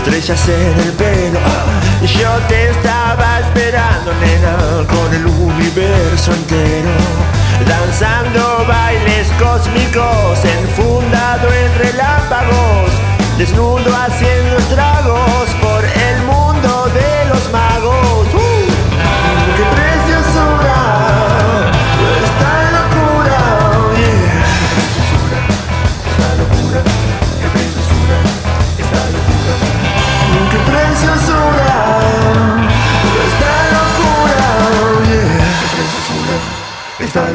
Estrellas en el pelo. Yo te estaba esperando, nena, con el universo entero. Danzando bailes cósmicos, enfundado en relámpagos, desnudo haciendo estragos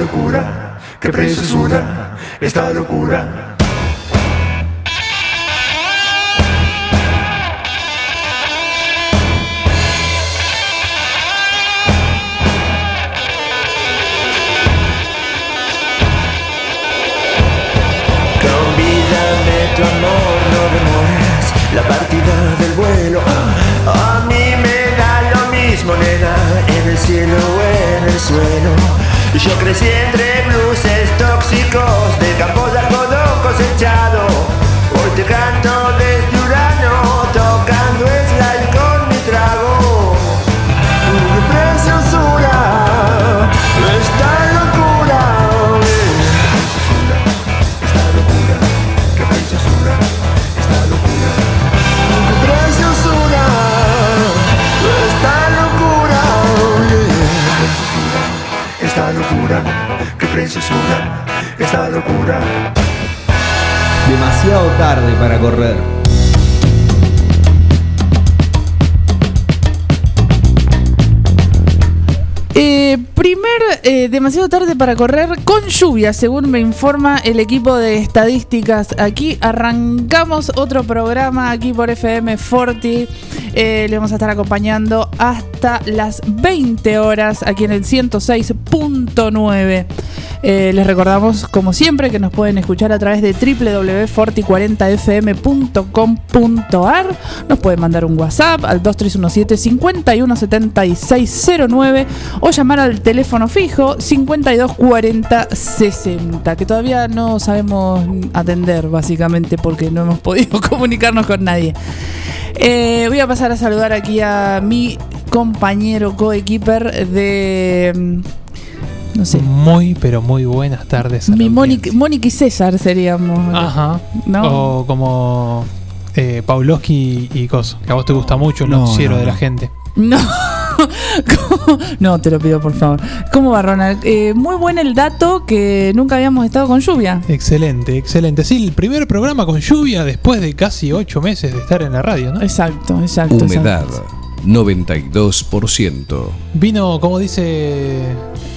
locura, qué preciosura, esta locura. Tu amor, no demores la partida del vuelo. A mí me da lo mismo, nena, en el cielo o en el suelo. Yo crecí entre blues tóxicos de campos de algodón cosechado. Hoy te canto preciosura, esta locura. Demasiado tarde para correr. Eh, primer, eh, demasiado tarde para correr con lluvia, según me informa el equipo de estadísticas. Aquí arrancamos otro programa aquí por FM Forti. Eh, le vamos a estar acompañando hasta las 20 horas aquí en el 106.9. Eh, les recordamos, como siempre, que nos pueden escuchar a través de www.forti40fm.com.ar. Nos pueden mandar un WhatsApp al 2317 517609 o llamar al teléfono fijo 524060, que todavía no sabemos atender, básicamente, porque no hemos podido comunicarnos con nadie. Eh, voy a pasar a saludar aquí a mi compañero coequiper de. No sé. Muy, pero muy buenas tardes. a Mi. Mónica Mónica y César seríamos. Ajá. ¿No? O como eh, Pavlovsky y Coso, que a vos te gusta mucho el No, noticiero no, de la gente. No. ¿Cómo? No, te lo pido por favor. ¿Cómo va, Ronald? Eh, muy buen el dato que nunca habíamos estado con lluvia. Excelente, excelente. Sí, el primer programa con lluvia después de casi ocho meses de estar en la radio, ¿no? Exacto, exacto. Humedad, exacto. 92%. Vino, como dice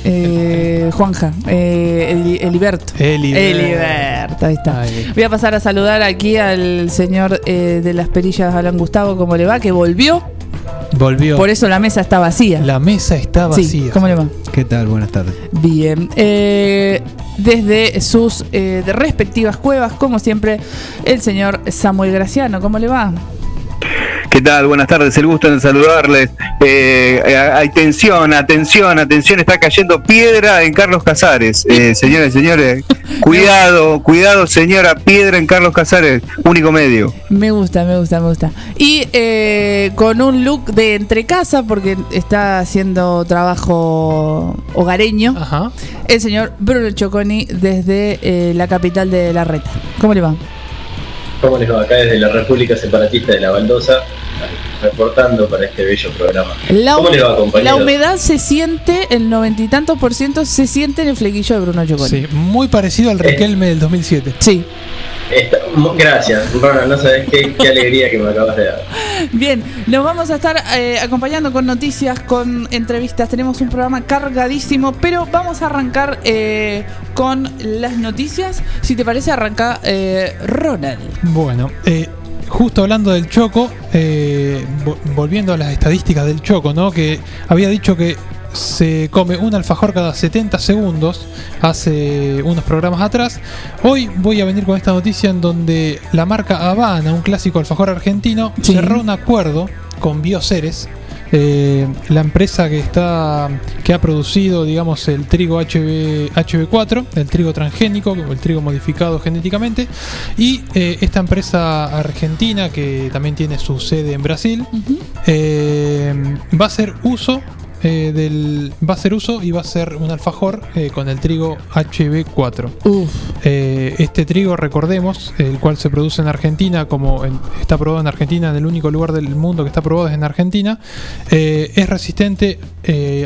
Eh, Juanja, eh, Eli- Eliberto. Eliberto. Eliberto, ahí está. Ay, Voy a pasar a saludar aquí al señor eh, de las perillas, Alan Gustavo, ¿cómo le va? Que volvió, volvió. por eso la mesa está vacía. La mesa está vacía. sí, ¿cómo le va? ¿Qué tal? Buenas tardes. Bien. Eh, desde sus eh, de respectivas cuevas, como siempre, el señor Samuel Graciano, ¿cómo le va? ¿Qué tal? Buenas tardes, el gusto en saludarles. Eh, hay tensión, atención, atención, está cayendo piedra en Carlos Casares. Eh, señores, señores, cuidado, cuidado, señora, piedra en Carlos Casares, único medio. Me gusta, me gusta, me gusta. Y eh, con un look de entre casa, porque está haciendo trabajo hogareño, Ajá. el señor Bruno Choconi desde eh, la capital de La Reta. ¿Cómo le va? ¿Cómo les va? Acá desde la República Separatista de la Baldosa, reportando para este bello programa. La, ¿Cómo le va, la compañeros? humedad se siente, el noventa y tantos por ciento se siente en el flequillo de Bruno Giovanni. Sí, muy parecido al Riquelme del 2007. Sí. Está- gracias, Ronald, no sabes qué, qué alegría que me acabas de dar. Bien, nos vamos a estar eh, acompañando con noticias, con entrevistas. Tenemos un programa cargadísimo, pero vamos a arrancar eh, con las noticias. Si te parece, arranca eh, Ronald. Bueno, eh, justo hablando del Choco, eh, vo- volviendo a las estadísticas del Choco, ¿no? Que había dicho que se come un alfajor cada 70 segundos hace unos programas atrás. Hoy voy a venir con esta noticia en donde la marca Habana, un clásico alfajor argentino, Sí. cerró un acuerdo con Bioceres. eh, la empresa que está que ha producido digamos el trigo HB, HB4 el trigo transgénico el trigo modificado genéticamente y eh, esta empresa argentina que también tiene su sede en Brasil eh, va a hacer uso eh, del va a hacer uso y va a ser un alfajor eh, con el trigo HB4 Uf, eh, este trigo, recordemos, el cual se produce en Argentina, como en- está probado en Argentina, en el único lugar del mundo que está probado es en Argentina, es resistente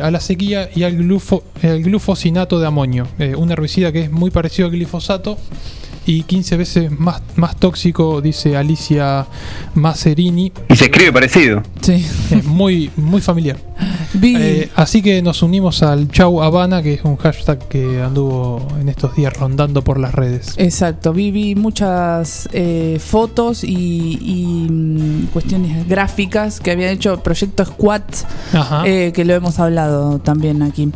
a la sequía y al, glufo- glufosinato de amonio, un herbicida que es muy parecido al glifosato y 15 veces más, más tóxico, dice Alicia Macerini. Y se escribe parecido. sí. Es muy, muy familiar. Eh, así que nos unimos al Chau Habana, que es un hashtag que anduvo en estos días rondando por las redes. Exacto, vi, vi muchas eh, fotos y, y, mm, cuestiones gráficas que habían hecho Proyecto Squat, eh, que lo hemos hablado también aquí.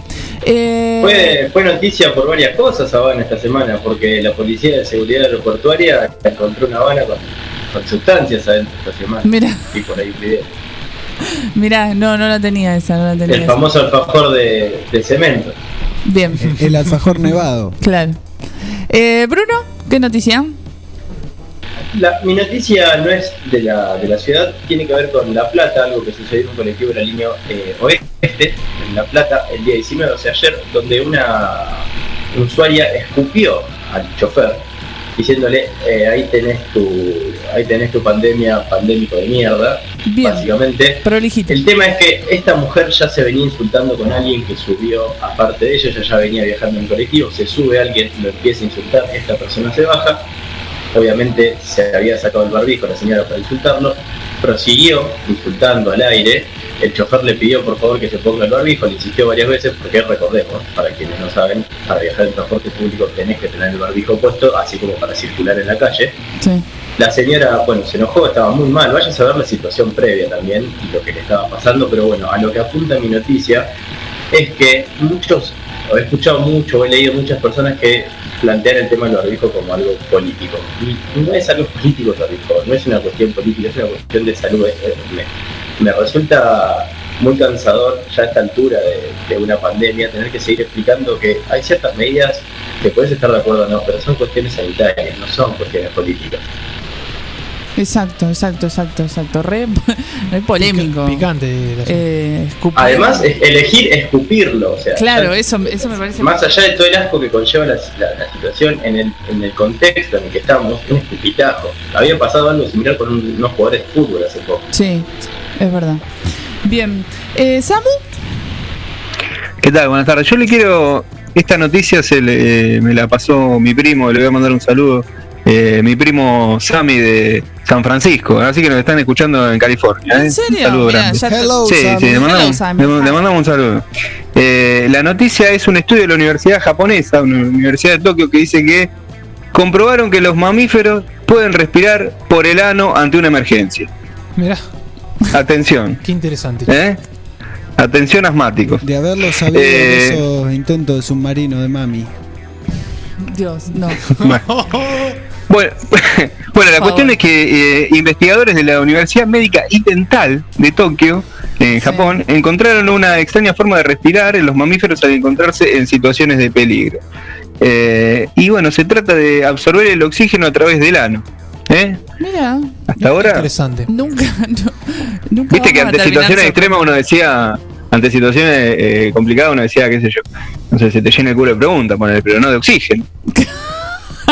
Eh, Fue, fue noticia por varias cosas Habana esta semana, porque la Policía de Seguridad Aeroportuaria encontró una Habana con, con sustancias adentro esta semana. Mira, Y por ahí un video. mira, no, no la tenía esa, no la tenía El esa. famoso alfajor de, de cemento. Bien, El, el alfajor nevado. claro. Eh, Bruno, ¿qué noticia? La- mi noticia no es de la, de la ciudad, tiene que ver con La Plata, algo que sucedió en un colectivo de la línea eh, oeste, en La Plata, el día 19, o sea, ayer, donde una usuaria escupió al chofer, diciéndole, eh, ahí tenés tu ahí tenés tu pandemia, pandémico de mierda, Bien, básicamente. prolijito. El tema es que esta mujer ya se venía insultando con alguien que subió, aparte de ella, ella ya venía viajando en colectivo, se sube alguien, lo empieza a insultar, esta persona se baja, obviamente se había sacado el barbijo la señora para insultarlo, prosiguió insultando al aire, el chofer le pidió por favor que se ponga el barbijo, le insistió varias veces, porque recordemos, para quienes no saben, para viajar en transporte público tenés que tener el barbijo puesto, así como para circular en la calle. Sí. La señora, bueno, se enojó, estaba muy mal. Vaya a saber la situación previa también y lo que le estaba pasando, pero bueno, a lo que apunta mi noticia es que muchos, he escuchado mucho, he leído muchas personas que plantean el tema del barbijo como algo político. Y no es algo político el barbijo, no es una cuestión política, es una cuestión de salud. Me resulta muy cansador ya a esta altura de, de una pandemia tener que seguir explicando que hay ciertas medidas que puedes estar de acuerdo o no, pero son cuestiones sanitarias, no son cuestiones políticas. Exacto, exacto, exacto, exacto. Re, re polémico. Pica- Picante. asunto. Eh, escupir. Además, elegir escupirlo, o sea, claro, eso, eso me parece. más allá de todo el asco que conlleva la, la- la situación en el, en el contexto en el que estamos, un escupitajo. Había pasado algo similar con un- unos jugadores de fútbol hace poco. Sí, es verdad. Bien. Eh, Samu, ¿Qué tal? Buenas tardes. Yo le quiero. Esta noticia se le- me la pasó mi primo, le voy a mandar un saludo. eh, mi primo Sammy de San Francisco, así que nos están escuchando en California. ¿eh? ¿en serio? Un saludo Mirá, grande. Hello, Sí, Sammy. sí, le mandamos, Hello, Sammy. le- le mandamos un saludo. Eh, la noticia es un estudio de la Universidad Japonesa, una Universidad de Tokio, que dice que comprobaron que los mamíferos pueden respirar por el ano ante una emergencia. Mirá, Atención, qué interesante. ¿eh? Atención asmáticos. De haberlo sabido Eh. de esos intentos de submarino de mami. Dios, no. Bueno, bueno, la cuestión es que eh, investigadores de la Universidad Médica y Dental de Tokio, en Sí. Japón, encontraron una extraña forma de respirar en los mamíferos al encontrarse en situaciones de peligro. Eh, y bueno, se trata de absorber el oxígeno a través del ano. ¿Eh? Mira, Hasta ahora, Interesante. nunca, no, nunca. viste que ante situaciones extremas uno decía, ante situaciones eh, complicadas uno decía, qué sé yo, no sé, se te llena el culo de preguntas, pero no de oxígeno.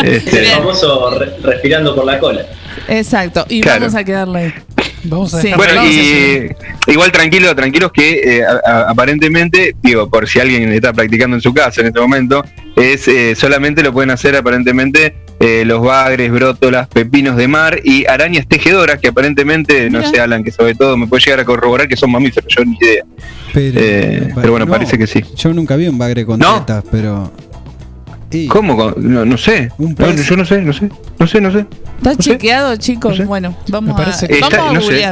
Es el Este, famoso re- respirando por la cola. Exacto, y Claro. vamos a quedarle ahí. Vamos a Sí. Bueno, vamos a y igual tranquilo, tranquilos que eh, a- a- aparentemente, digo, por si alguien está practicando en su casa en este momento, es eh, solamente lo pueden hacer aparentemente eh, los bagres, brótolas, pepinos de mar y arañas tejedoras, que aparentemente, no sé, Alan, que sobre todo me puede llegar a corroborar que son mamíferos, yo ni idea. Pero, Eh, pero bueno, parece que sí. Yo nunca vi un bagre con ¿No? tetas, pero. y- ¿Cómo? No, no sé. No, yo no sé, no sé. No sé, no sé. ¿Está No sé. chequeado, chicos? No sé. Bueno, vamos Me a, vamos Está- a no sé.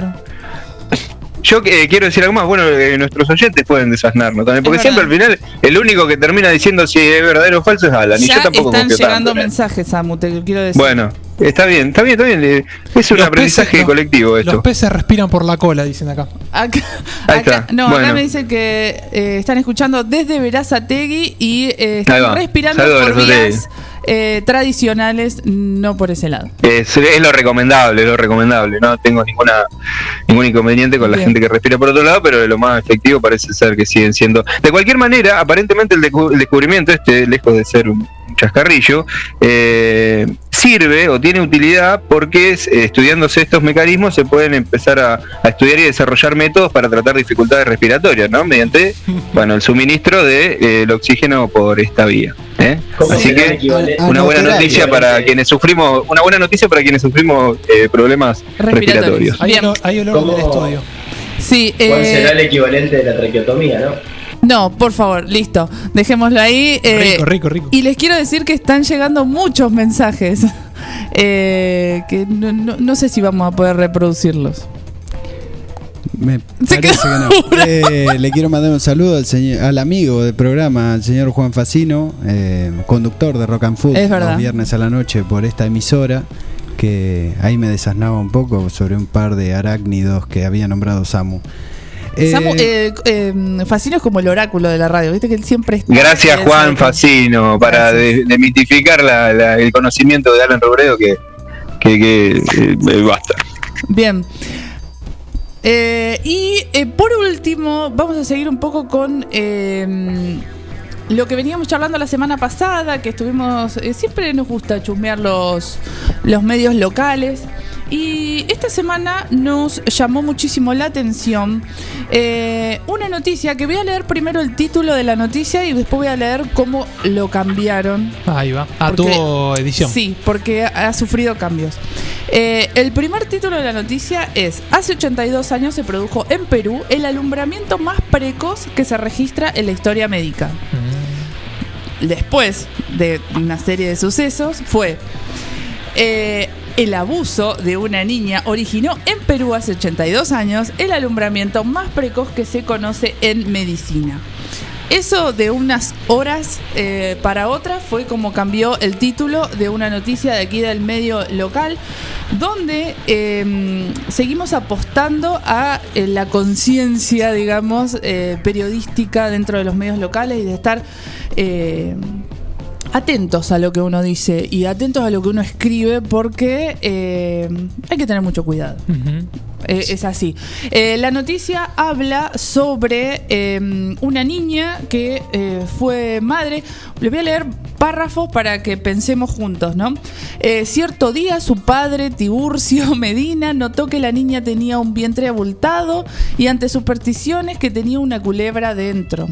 Yo eh, quiero decir algo más, bueno, eh, nuestros oyentes pueden desasnarnos también, porque siempre al final el único que termina diciendo si es verdadero o falso es Alan, y Ya yo tampoco están llegando tanto, mensajes, Samu, te quiero decir. Bueno, está bien, está bien, está bien. eh, Es un Los aprendizaje peces- los- colectivo Los esto. peces respiran por la cola, dicen acá. Acá, Ahí acá- está. no, acá Bueno. me dice que eh, están escuchando desde Verazategui y eh, están respirando Saludos, por vías eh, tradicionales, no por ese lado. Es, es lo recomendable, es lo recomendable. No tengo ninguna ningún inconveniente con la Bien. gente que respira por otro lado, pero lo más efectivo parece ser que siguen siendo. De cualquier manera, aparentemente el descubrimiento este, lejos de ser un chascarrillo, eh, sirve o tiene utilidad porque es, eh, estudiándose estos mecanismos se pueden empezar a, a estudiar y desarrollar métodos para tratar dificultades respiratorias, ¿no? Mediante, bueno, el suministro del de, eh, el oxígeno por esta vía. ¿eh? ¿Cómo Así que una buena noticia para quienes sufrimos, una buena noticia para quienes sufrimos eh, problemas Respiratorios. respiratorios. Hay, olor, hay olor ¿Cómo? en el estudio. Sí, ¿Cuál será el equivalente de la traqueotomía, no? No, por favor, listo, dejémoslo ahí. eh, rico, rico, rico. Y les quiero decir que están llegando muchos mensajes, eh, que no, no- no sé si vamos a poder reproducirlos. Me Se parece que no. Eh, le quiero mandar un saludo al, señor, al amigo del programa, al señor Juan Facino, eh, conductor de Rock and Food Es verdad. los viernes a la noche por esta emisora, que ahí me desasnaba un poco sobre un par de arácnidos que había nombrado Samu. Eh, Samu, eh, eh, Facino es como el oráculo de la radio, viste que él siempre está. Gracias Juan Facino para demitificar la- la- el conocimiento de Alan Robredo que, que, que, eh, basta. Bien. Eh, y eh, por último, vamos a seguir un poco con eh, lo que veníamos charlando la semana pasada, que estuvimos, eh, siempre nos gusta chusmear los, los medios locales. Y esta semana nos llamó muchísimo la atención eh, una noticia que voy a leer primero el título de la noticia y después voy a leer cómo lo cambiaron Ahí va. Ah, Porque- tuvo edición. Sí, porque ha sufrido cambios. Eh, el primer título de la noticia es, hace 82 años se produjo en Perú el alumbramiento más precoz que se registra en la historia médica. Mm. Después de una serie de sucesos fue... eh, el abuso de una niña originó en Perú hace 82 años el alumbramiento más precoz que se conoce en medicina. Eso de unas horas eh, para otras fue como cambió el título de una noticia de aquí del medio local, donde eh, seguimos apostando a eh, la conciencia, digamos, eh, periodística dentro de los medios locales y de estar atentos a lo que uno dice y atentos a lo que uno escribe porque eh, hay que tener mucho cuidado. Eh, es así. Eh, la noticia habla sobre eh, una niña que eh, fue madre. Le voy a leer párrafos para que pensemos juntos, ¿no? Cierto día su padre, Tiburcio Medina, notó que la niña tenía un vientre abultado y ante supersticiones que tenía una culebra dentro.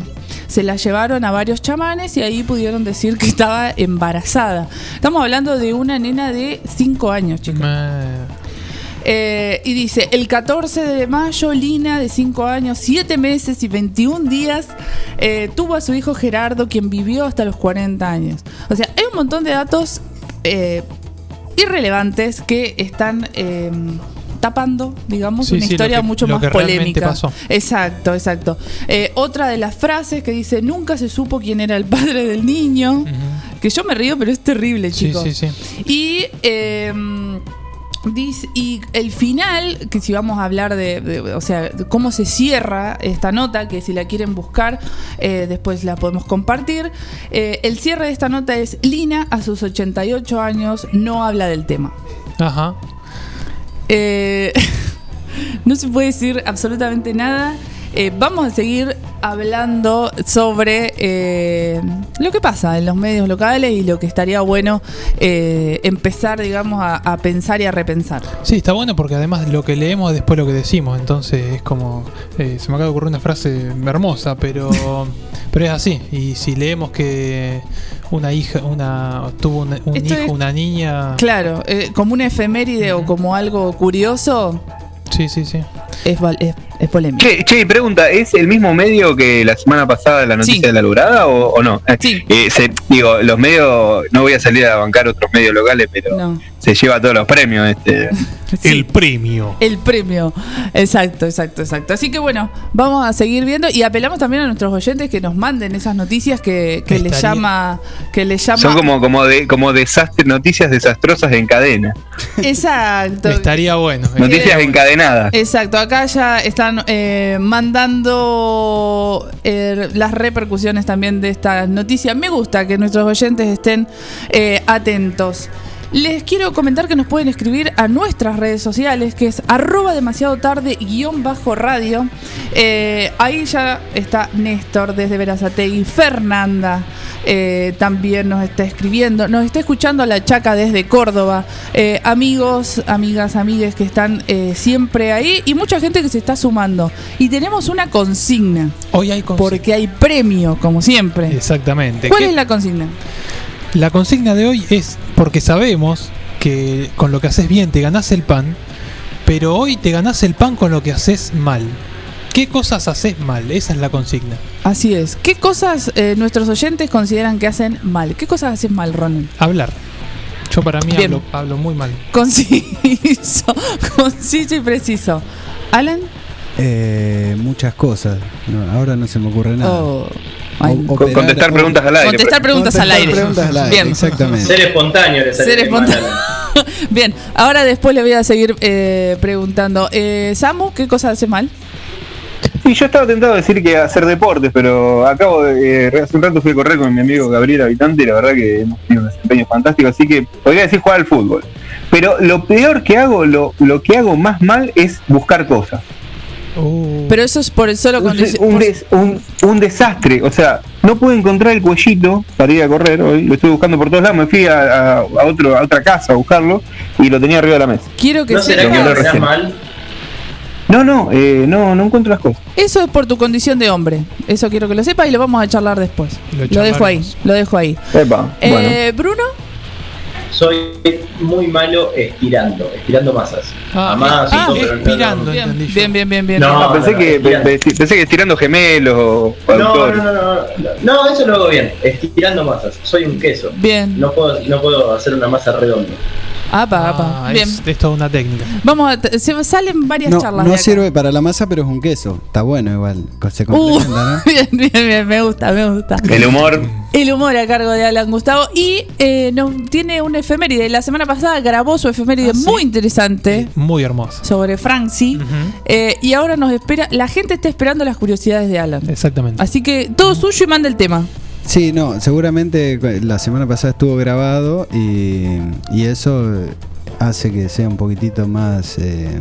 Se la llevaron a varios chamanes y ahí pudieron decir que estaba embarazada. Estamos hablando de una nena de 5 años, chicos. Eh, y dice, el 14 de mayo, Lina, de 5 años, 7 meses y 21 días, eh, tuvo a su hijo Gerardo, quien vivió hasta los 40 años. O sea, hay un montón de datos eh, irrelevantes que están... eh, tapando, digamos, Sí, una sí, historia que- mucho más polémica. pasó. Exacto, exacto. Eh, otra de las frases que dice, nunca se supo quién era el padre del niño. Que yo me río, pero es terrible, Sí, chicos. sí, sí. Y, eh, dice- y el final, que si vamos a hablar de, de- o sea, de cómo se cierra esta nota, que si la quieren buscar, eh, después la podemos compartir. Eh, el cierre de esta nota es, Lina, a sus 88 años, no habla del tema. Ajá. Eh, no se puede decir absolutamente nada. Vamos a seguir hablando sobre eh, lo que pasa en los medios locales y lo que estaría bueno eh, empezar, digamos, a, a pensar y a repensar. Sí, está bueno porque además lo que leemos es después lo que decimos, entonces es como, eh, se me acaba de ocurrir una frase hermosa, pero, pero es así. Y si leemos que una hija, una tuvo un Esto hijo, es- una niña, Claro, eh, como una efeméride o como algo curioso, sí, sí, sí. es, es, es polémico. Che, che, pregunta, ¿es el mismo medio que la semana pasada la noticia Sí. de la lograda o, o no? Sí. Eh, se- digo, los medios, no voy a salir a bancar otros medios locales, pero No. se lleva todos los premios. este Sí. premio. El premio. Exacto, exacto, exacto. Así que bueno, vamos a seguir viendo y apelamos también a nuestros oyentes que nos manden esas noticias que, que les llama, que les llama. Son como, como, de, como desastre, noticias desastrosas en cadena. Exacto. Estaría bueno. Noticias estaría bueno. encadenadas. Exacto, acá ya están eh, mandando eh, las repercusiones también de estas noticias. Me gusta que nuestros oyentes estén eh, atentos. Les quiero comentar que nos pueden escribir a nuestras redes sociales, que es arroba demasiado tarde guion bajo radio. Eh, ahí ya está Néstor desde Verazategui, Fernanda eh, también nos está escribiendo, nos está escuchando la Chaca desde Córdoba, Eh, amigos, amigas, amigues que están eh, siempre ahí y mucha gente que se está sumando. Y tenemos una consigna, Hoy hay consigna. porque hay premio, como siempre. Exactamente. ¿Cuál ¿Qué- es la consigna? La consigna de hoy es porque sabemos que con lo que haces bien te ganás el pan, pero hoy te ganás el pan con lo que haces mal. ¿Qué cosas haces mal? Esa es la consigna. Así es. ¿Qué cosas eh, nuestros oyentes consideran que hacen mal? ¿Qué cosas haces mal, Ronald? Hablar. Yo para mí hablo muy mal. Conciso, conciso y preciso. Alan, Eh, muchas cosas. No, ahora no se me ocurre nada. Oh, O- operar- contestar preguntas al aire. contestar preguntas al aire. preguntas al aire, Bien. Exactamente. Ser espontáneo Ser espontáneo. Bien, ahora después le voy a seguir eh, preguntando. Eh, Samu, ¿qué cosas hace mal? Sí, yo estaba tentado a decir que hacer deportes, pero acabo de. eh, hace un rato fui a correr con mi amigo Gabriel Habitante y la verdad que hemos tenido un desempeño fantástico, así que podría decir jugar al fútbol. Pero lo peor que hago, lo, lo que hago más mal es buscar cosas. Uh, Pero eso es por el solo Un, condición. un por- des- un- un desastre, o sea, no pude encontrar el cuellito para ir a correr hoy, lo estuve buscando por todos lados, me fui a, a- a otro, a otra casa a buscarlo y lo tenía arriba de la mesa. Quiero que ¿No será que mal? No, no, eh, no, no encuentro las cosas. eso es por tu condición de hombre. Eso quiero que lo sepas y lo vamos a charlar después. Lo Lo, dejo ahí, lo dejo ahí. Epa, bueno. Eh, Bruno, Soy muy malo estirando, estirando masas. Ah, Jamás, ah, no- expirando. bien, bien, bien, bien, bien. No, No, pensé, no, que, no, mira. pensé, pensé que estirando gemelos o No, aductores. no, no, no, no, no, eso lo hago bien, estirando masas. Soy un queso. Bien. No puedo, no puedo hacer una masa redonda. Apa, apa. Ah, Bien. es, es toda una técnica. Vamos a. Se salen varias No, charlas. no de acá. sirve para la masa, pero es un queso. Está bueno igual. Se Uh, complementa, ¿no? bien, bien, bien. Me gusta, me gusta. El humor. El humor a cargo de Alan Gustavo. Y eh, nos tiene una efeméride. La semana pasada grabó su efeméride Ah, ¿sí? muy interesante Muy hermosa. sobre Franci. Ujú. Eh, y ahora nos espera. La gente está esperando las curiosidades de Alan. Exactamente. Así que todo suyo y manda el tema. Sí, no, seguramente la semana pasada estuvo grabado y, y eso eh, hace que sea un poquitito más eh,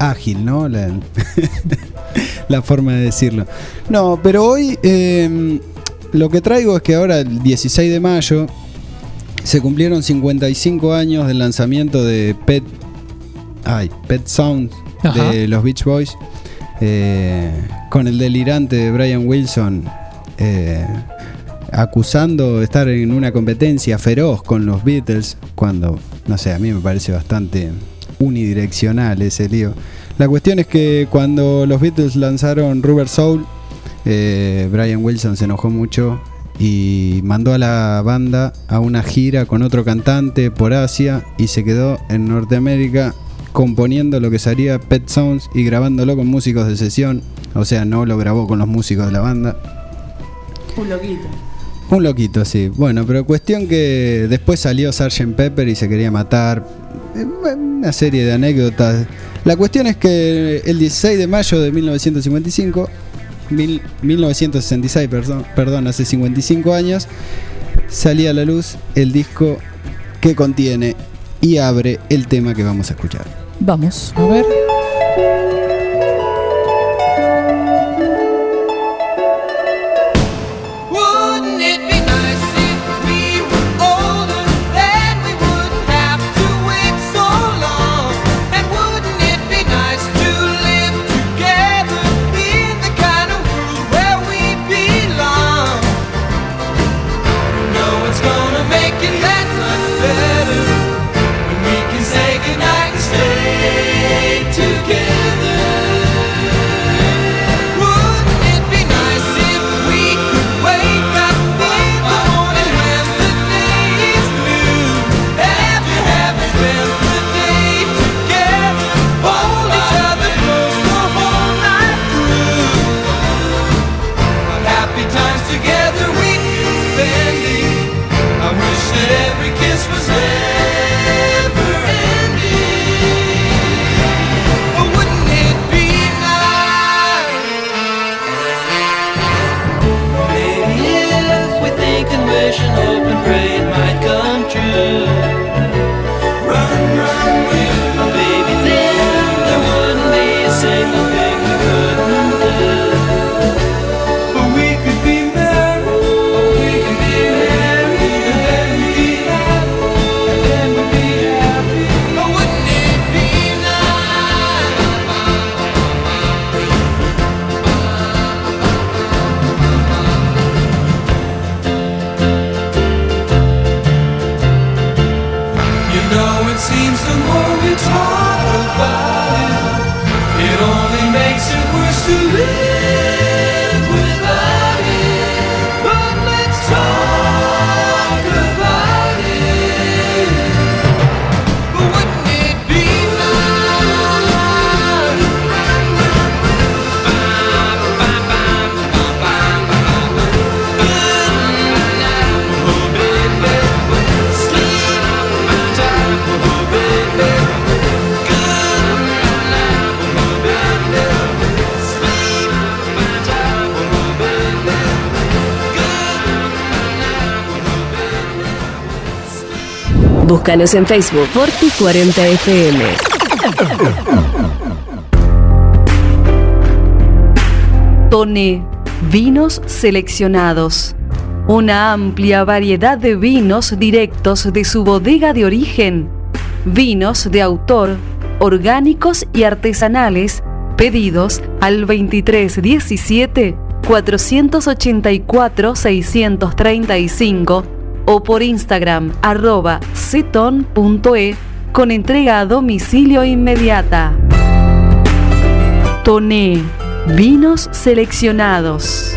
ágil, ¿no? La, la forma de decirlo. No, pero hoy eh, lo que traigo es que ahora, el 16 de mayo, se cumplieron 55 años del lanzamiento de Pet, ay, Pet Sound Ajá. de los Beach Boys, eh, con el delirante de Brian Wilson. Acusando de estar en una competencia feroz con los Beatles, cuando, no sé, a mí me parece bastante unidireccional ese lío. La cuestión es que cuando los Beatles lanzaron Rubber Soul, eh, Brian Wilson se enojó mucho y mandó a la banda a una gira con otro cantante por Asia y se quedó en Norteamérica componiendo lo que sería Pet Sounds y grabándolo con músicos de sesión. O sea, no lo grabó con los músicos de la banda. Un loquito. Un loquito, sí. Bueno, pero cuestión que después salió Sgt. Pepper y se quería matar. Eh, Una serie de anécdotas. La cuestión es que el 16 de mayo de 1955, mil- 1966, perdón, perdón, hace 55 años, salía a la luz el disco que contiene y abre el tema que vamos a escuchar. Vamos. A ver. Búscanos en Facebook Forti40FM. Tone Vinos Seleccionados. Una amplia variedad de vinos directos de su bodega de origen. Vinos de autor, orgánicos y artesanales, pedidos al 2317 484 635 o por Instagram arroba ceton.e con entrega a domicilio inmediata. Toné, vinos seleccionados.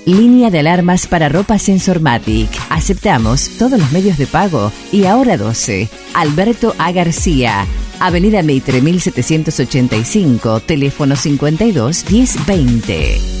Línea de alarmas para ropa Sensormatic. Aceptamos todos los medios de pago y ahora 12. Alberto A. García. Avenida Mitre 1785, teléfono 52 1020.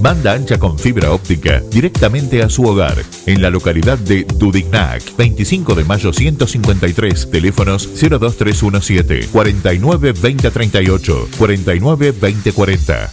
Banda ancha con fibra óptica directamente a su hogar. En la localidad de Dudignac, 25 de mayo 153, teléfonos 02317 49 2038 49 2040.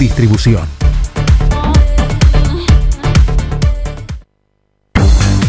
Distribución.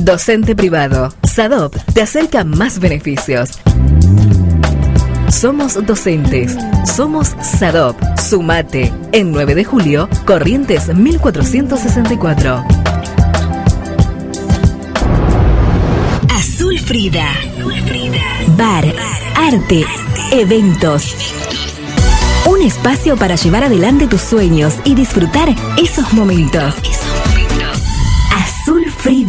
Docente privado. SADOP te acerca más beneficios. Somos docentes. Somos SADOP. Sumate. En 9 de julio, Corrientes 1464. Azul Frida. Bar, arte, eventos. Un espacio para llevar adelante tus sueños y disfrutar esos momentos.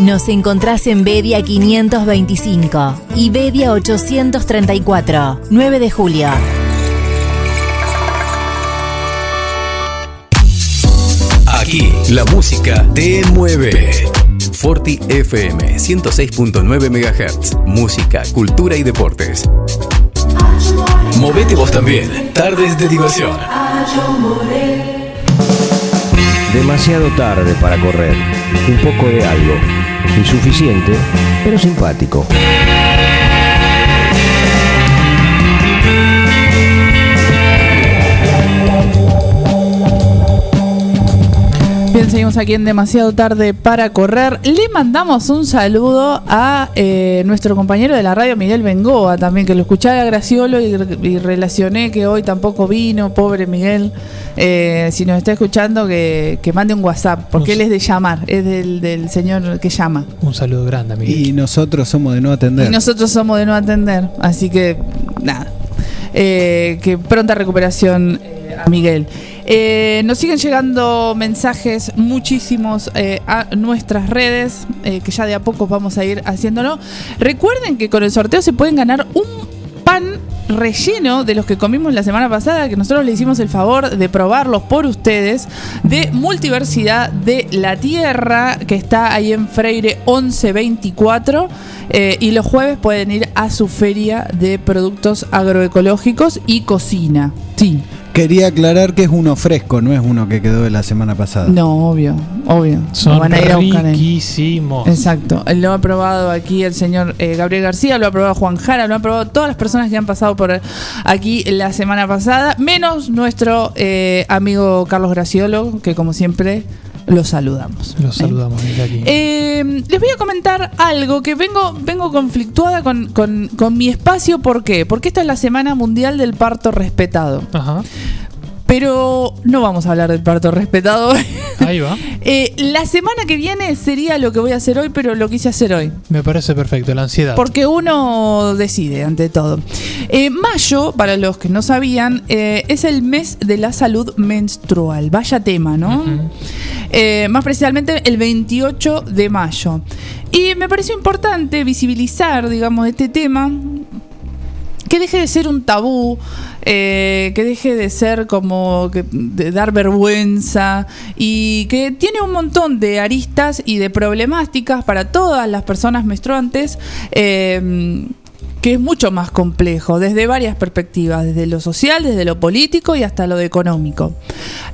Nos encontrás en Bedia 525 y Bedia 834, 9 de julio. Aquí la música te mueve. Forti FM 106.9 MHz. Música, cultura y deportes. Movete vos también. Tardes de diversión. Demasiado tarde para correr. Un poco de algo. Insuficiente, pero simpático. Bien, seguimos aquí en demasiado tarde para correr. Le mandamos un saludo a eh, nuestro compañero de la radio, Miguel Bengoa, también, que lo escuchaba a Graciolo y, y relacioné que hoy tampoco vino, pobre Miguel. Eh, si nos está escuchando, que, que mande un WhatsApp, porque él es de llamar, es del, del señor que llama. Un saludo grande, amigo. Y nosotros somos de no atender. Y nosotros somos de no atender, así que nada. Eh, que pronta recuperación eh, a Miguel. Eh, nos siguen llegando mensajes muchísimos eh, a nuestras redes, eh, que ya de a poco vamos a ir haciéndolo. Recuerden que con el sorteo se pueden ganar un pan relleno de los que comimos la semana pasada, que nosotros le hicimos el favor de probarlos por ustedes, de Multiversidad de la Tierra, que está ahí en Freire 1124. eh, y los jueves pueden ir a su feria de productos agroecológicos y cocina. Sí. Quería aclarar que es uno fresco, no es uno que quedó de la semana pasada. No, obvio, obvio. Son Lo van a ir a buscar riquísimos. Exacto. Lo ha probado aquí el señor eh, Gabriel García, lo ha probado Juan Jara, lo han probado todas las personas que han pasado por aquí la semana pasada, menos nuestro eh, amigo Carlos Graciolo, que como siempre lo saludamos. Los saludamos desde aquí. Eh, les voy a comentar algo que vengo, vengo conflictuada con, con- con mi espacio. ¿Por qué? Porque esta es la Semana Mundial del Parto Respetado. Ajá. Pero no vamos a hablar del parto respetado. Ahí va. Eh, la semana que viene sería lo que voy a hacer hoy, pero lo quise hacer hoy. Me parece perfecto, la ansiedad. Porque uno decide ante todo. Eh, mayo, para los que no sabían, eh, es el mes de la salud menstrual. Vaya tema, ¿no? Eh, más precisamente el 28 de mayo. Y me pareció importante visibilizar, digamos, este tema. Que deje de ser un tabú, eh, que deje de ser como de dar vergüenza y que tiene un montón de aristas y de problemáticas para todas las personas menstruantes. eh, que es mucho más complejo desde varias perspectivas, desde lo social, desde lo político y hasta lo económico.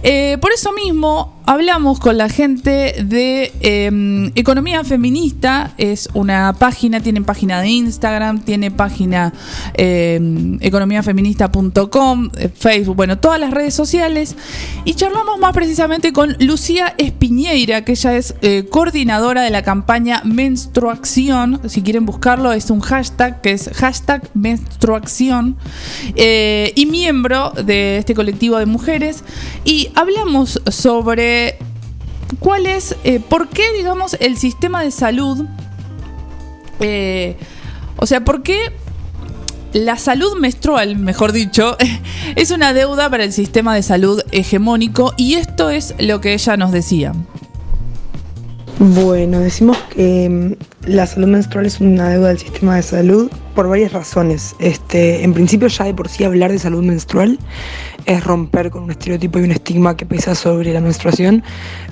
Eh, por eso mismo hablamos con la gente de eh, Economía Feminista, es una página, tienen página de Instagram, tiene página eh, economiafeminista.com, Facebook, bueno, todas las redes sociales. Y charlamos más precisamente con Lucía Espiñeira, que ella es eh, coordinadora de la campaña Menstruación, si quieren buscarlo es un hashtag que es hashtag menstruación eh, y miembro de este colectivo de mujeres. Y hablamos sobre cuál es, eh, por qué digamos el sistema de salud, eh, o sea, por qué la salud menstrual, mejor dicho, es una deuda para el sistema de salud hegemónico y esto es lo que ella nos decía. Bueno, decimos que mm, la salud menstrual es una deuda del sistema de salud por varias razones. Este, en principio ya de por sí hablar de salud menstrual es romper con un estereotipo y un estigma que pesa sobre la menstruación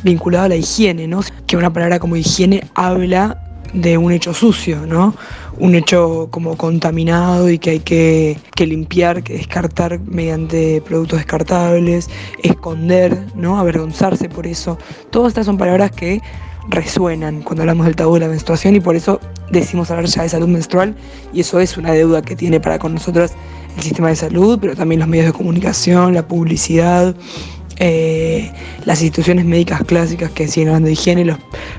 vinculado a la higiene, ¿no? Que una palabra como higiene habla de un hecho sucio, ¿no? Un hecho como contaminado y que hay que, que limpiar, que descartar mediante productos descartables, esconder, ¿no? Avergonzarse por eso. Todas estas son palabras que resuenan cuando hablamos del tabú de la menstruación y por eso decimos hablar ya de salud menstrual y eso es una deuda que tiene para con nosotros el sistema de salud, pero también los medios de comunicación, la publicidad, eh, las instituciones médicas clásicas que siguen hablando de higiene, los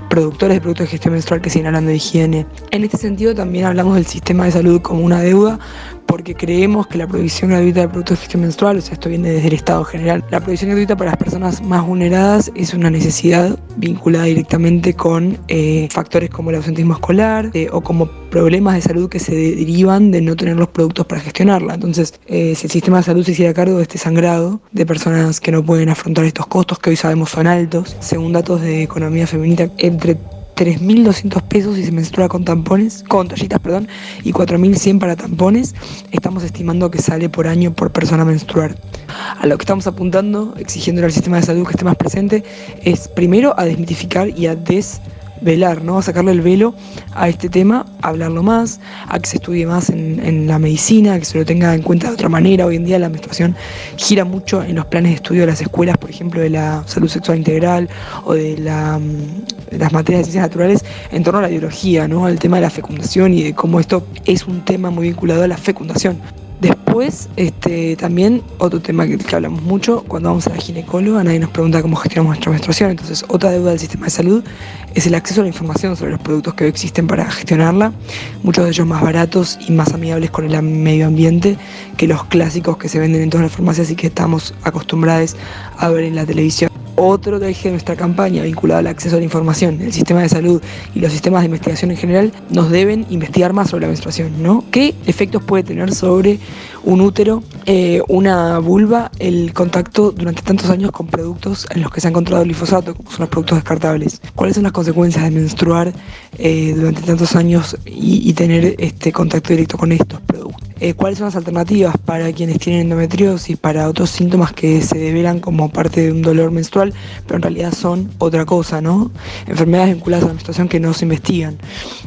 productores de productos de gestión menstrual que siguen hablando de higiene. En este sentido también hablamos del sistema de salud como una deuda porque creemos que la provisión gratuita de productos de gestión menstrual, o sea, esto viene desde el Estado general, la provisión gratuita para las personas más vulneradas es una necesidad vinculada directamente con eh, factores como el ausentismo escolar eh, o como problemas de salud que se derivan de no tener los productos para gestionarla. Entonces, eh, si el sistema de salud se hiciera cargo de este sangrado de personas que no pueden afrontar estos costos que hoy sabemos son altos, según datos de economía feminista, entre 3.200 pesos si se menstrua con tampones, con toallitas, perdón, y 4.100 para tampones, estamos estimando que sale por año por persona menstruar. A lo que estamos apuntando, exigiendo al sistema de salud que esté más presente, es primero a desmitificar y a des velar, ¿no? A sacarle el velo a este tema, a hablarlo más, a que se estudie más en, en, la medicina, que se lo tenga en cuenta de otra manera. Hoy en día la menstruación gira mucho en los planes de estudio de las escuelas, por ejemplo, de la salud sexual integral o de, la, de las materias de ciencias naturales en torno a la biología, ¿no? Al tema de la fecundación y de cómo esto es un tema muy vinculado a la fecundación. Después, este, también otro tema que, hablamos mucho, cuando vamos a la ginecóloga, nadie nos pregunta cómo gestionamos nuestra menstruación. Entonces, otra deuda del sistema de salud es el acceso a la información sobre los productos que existen para gestionarla, muchos de ellos más baratos y más amigables con el medio ambiente que los clásicos que se venden en todas las farmacias y que estamos acostumbrados a ver en la televisión. Otro eje de nuestra campaña vinculado al acceso a la información, el sistema de salud y los sistemas de investigación en general nos deben investigar más sobre la menstruación, ¿no? ¿Qué efectos puede tener sobre un útero, eh, una vulva, el contacto durante tantos años con productos en los que se ha encontrado glifosato, como son los productos descartables? ¿Cuáles son las consecuencias de menstruar eh, durante tantos años y, tener este contacto directo con estos? Eh, ¿Cuáles son las alternativas para quienes tienen endometriosis, para otros síntomas que se develan como parte de un dolor menstrual, pero en realidad son otra cosa, ¿no? Enfermedades vinculadas a la menstruación que no se investigan.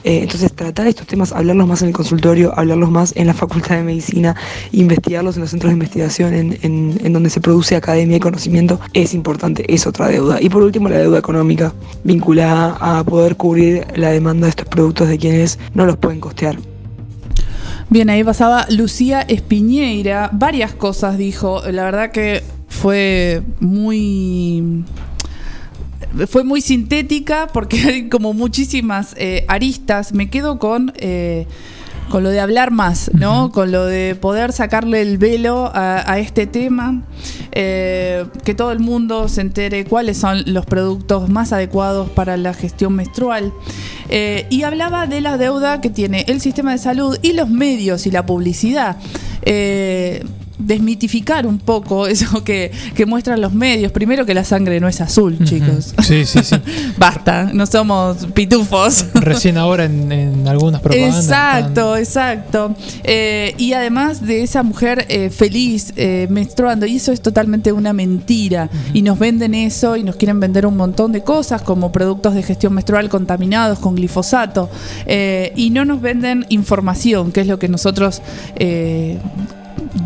Eh, entonces, tratar estos temas, hablarlos más en el consultorio, hablarlos más en la facultad de medicina, investigarlos en los centros de investigación en, donde se produce academia y conocimiento, es importante, es otra deuda. Y por último, la deuda económica, vinculada a poder cubrir la demanda de estos productos de quienes no los pueden costear. Bien, ahí pasaba Lucía Espiñeira. Varias cosas dijo. La verdad que fue muy. Fue muy sintética porque hay como muchísimas eh, aristas. Me quedo con. Eh, con lo de hablar más, ¿no? Uh -huh. Con lo de poder sacarle el velo a, a este tema, eh, que todo el mundo se entere cuáles son los productos más adecuados para la gestión menstrual. Eh, y hablaba de la deuda que tiene el sistema de salud y los medios y la publicidad. Eh, desmitificar un poco eso que, que, muestran los medios. Primero que la sangre no es azul, uh -huh. chicos. Sí, sí, sí. Basta, no somos pitufos. Recién ahora en, en algunas propagandas. Exacto, exacto. Eh, y además de esa mujer eh, feliz eh, menstruando, y eso es totalmente una mentira. Uh -huh. Y nos venden eso y nos quieren vender un montón de cosas como productos de gestión menstrual contaminados con glifosato. Y no nos venden información, que es lo que nosotros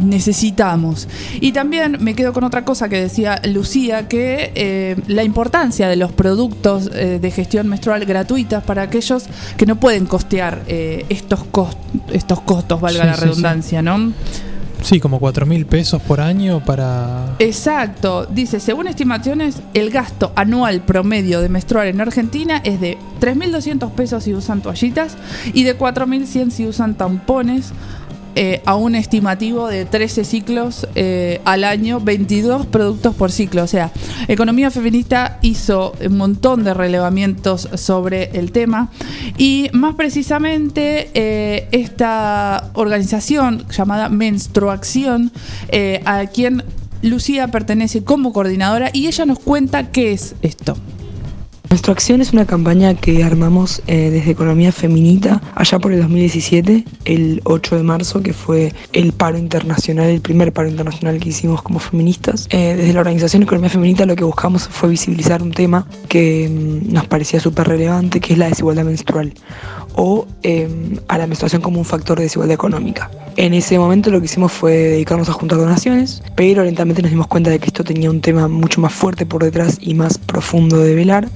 necesitamos. Y también me quedo con otra cosa que decía Lucía, que eh, la importancia de los productos eh, de gestión menstrual gratuitas para aquellos que no pueden costear eh, estos, cost estos costos, valga sí, la redundancia, sí, sí. ¿no? Sí, como 4 mil pesos por año para... Exacto. Dice, según estimaciones, el gasto anual promedio de menstrual en Argentina es de 3.200 pesos si usan toallitas y de 4.100 si usan tampones eh, a un estimativo de 13 ciclos eh, al año, 22 productos por ciclo. O sea, Economía Feminista hizo un montón de relevamientos sobre el tema y más precisamente eh, esta organización llamada Menstruación, a quien Lucía pertenece como coordinadora y ella nos cuenta qué es esto. Nuestra acción es una campaña que armamos eh, desde Economía Feminita allá por el 2017, el 8 de marzo, que fue el paro internacional, el primer paro internacional que hicimos como feministas. Eh, desde la organización Economía Feminita lo que buscamos fue visibilizar un tema que mm, nos parecía súper relevante, que es la desigualdad menstrual o eh, a la menstruación como un factor de desigualdad económica. En ese momento lo que hicimos fue dedicarnos a juntar donaciones, pero lentamente nos dimos cuenta de que esto tenía un tema mucho más fuerte por detrás y más profundo de velar,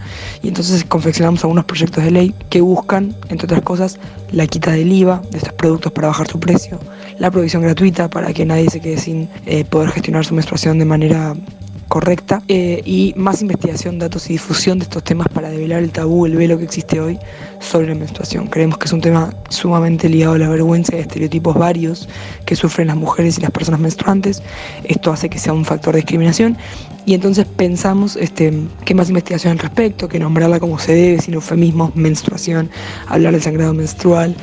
y entonces confeccionamos algunos proyectos de ley que buscan, entre otras cosas, la quita del IVA de estos productos para bajar su precio, la provisión gratuita para que nadie se quede sin eh, poder gestionar su menstruación de manera correcta eh, y más investigación, datos y difusión de estos temas para develar el tabú, el velo que existe hoy sobre la menstruación. Creemos que es un tema sumamente ligado a la vergüenza y a estereotipos varios que sufren las mujeres y las personas menstruantes. Esto hace que sea un factor de discriminación y entonces pensamos este, que más investigación al respecto, que nombrarla como se debe, sin eufemismos, menstruación, hablar del sangrado menstrual,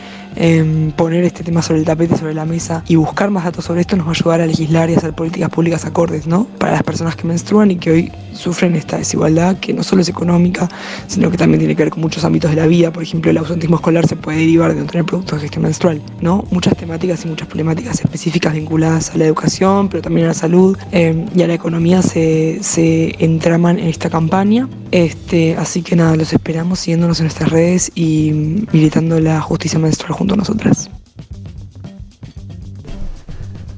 poner este tema sobre el tapete, sobre la mesa y buscar más datos sobre esto nos va a ayudar a legislar y a hacer políticas públicas acordes, ¿no? Para las personas que menstruan y que hoy sufren esta desigualdad que no solo es económica, sino que también tiene que ver con muchos ámbitos de la vida. Por ejemplo, el ausentismo escolar se puede derivar de no tener productos de gestión menstrual, ¿no? Muchas temáticas y muchas problemáticas específicas vinculadas a la educación, pero también a la salud em, y a la economía se, se entraman en esta campaña. Este, así que nada, los esperamos siguiéndonos en nuestras redes y militando la justicia menstrual junto a nosotras.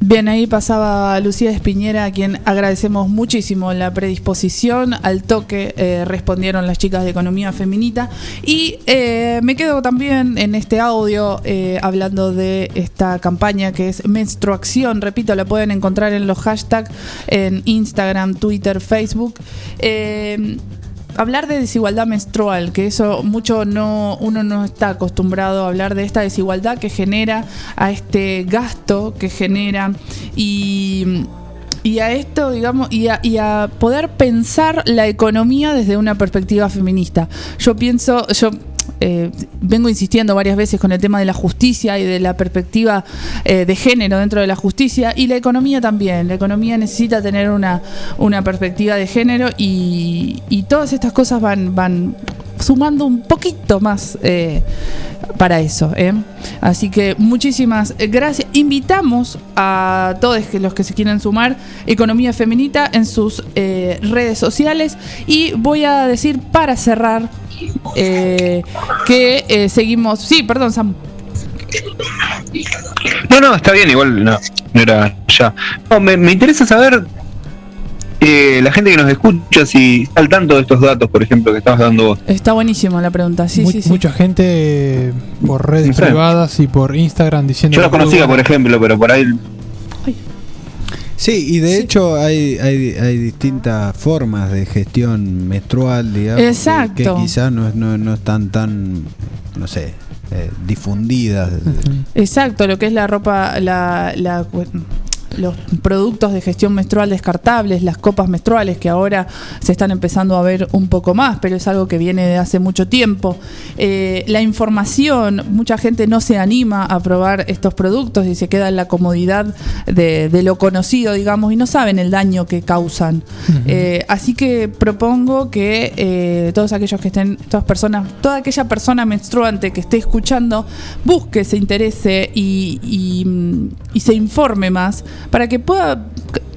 Bien, ahí pasaba Lucía Espiñera, a quien agradecemos muchísimo la predisposición. Al toque eh, respondieron las chicas de Economía Feminita. Y eh, me quedo también en este audio eh, hablando de esta campaña que es Menstruación. Repito, la pueden encontrar en los hashtags en Instagram, Twitter, Facebook. Hablar de desigualdad menstrual, que eso mucho no uno no está acostumbrado a hablar de esta desigualdad que genera a este gasto que genera y y a esto, digamos, y a, y a poder pensar la economía desde una perspectiva feminista. Yo pienso, yo eh, vengo insistiendo varias veces con el tema de la justicia y de la perspectiva eh, de género dentro de la justicia y la economía también. La economía necesita tener una, una perspectiva de género y, todas estas cosas van, van sumando un poquito más eh, para eso. Así que muchísimas gracias. Invitamos a todos los que se quieran sumar Economía Feminita en sus redes sociales y voy a decir para cerrar eh, que eh, seguimos. Sí, perdón, Sam. No, no, está bien, igual no, no era ya. No, me, me interesa saber eh, la gente que nos escucha si está al tanto de estos datos, por ejemplo, que estabas dando vos. Está buenísimo la pregunta. Sí, Mu- sí, sí. Mucha gente eh, por redes No sé. privadas y por Instagram diciendo. Yo que conocía, por ejemplo, pero por ahí Sí, y de hecho hay, hay, hay distintas formas de gestión menstrual, digamos, que- Exacto. que, quizás no, es- no, no están tan, no sé, eh, difundidas. Exacto, lo que es la ropa, la, la- los productos de gestión menstrual descartables, las copas menstruales que ahora se están empezando a ver un poco más, pero es algo que viene de hace mucho tiempo. Eh, la información, mucha gente no se anima a probar estos productos y se queda en la comodidad de, de lo conocido, digamos, y no saben el daño que causan. Eh, así que propongo que eh, todos aquellos que estén, todas personas, toda aquella persona menstruante que esté escuchando, busque, se interese y, y, y se informe más para que pueda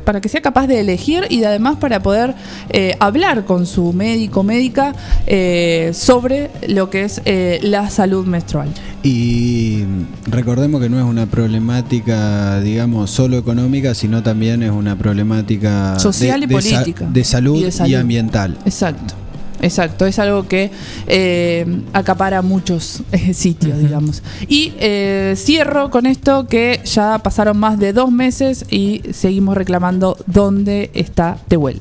para que sea capaz de elegir y de además para poder eh, hablar con su médico médica eh, sobre lo que es eh, la salud menstrual. Y recordemos que no es una problemática, digamos, solo económica, sino también es una problemática Social y de, política. de salud Y y, de salud. ambiental. Exacto. Exacto, es algo que eh, acapara muchos eh, sitios, digamos. Y eh, cierro con esto que ya pasaron más de dos meses y seguimos reclamando dónde está Tehuel.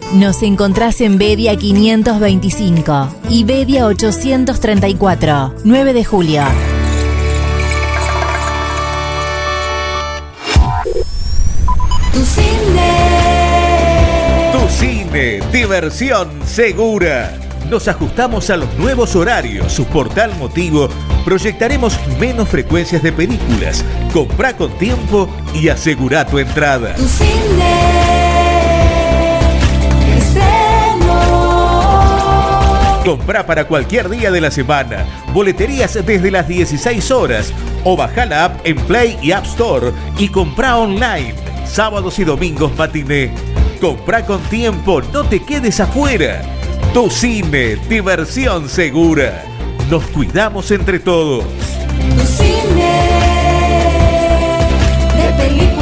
Nos encontrás en Bedia 525 y Bedia 834, 9 de julio. Tu cine. Tu cine, diversión segura. Nos ajustamos a los nuevos horarios. Por tal motivo, proyectaremos menos frecuencias de películas. Comprá con tiempo y asegura tu entrada. Tu cine. Comprá para cualquier día de la semana. Boleterías desde las 16 horas. O baja la app en Play y App Store y comprá online. Sábados y domingos matiné. Comprá con tiempo, no te quedes afuera. Tu cine, diversión segura. Nos cuidamos entre todos. Tu cine. De película.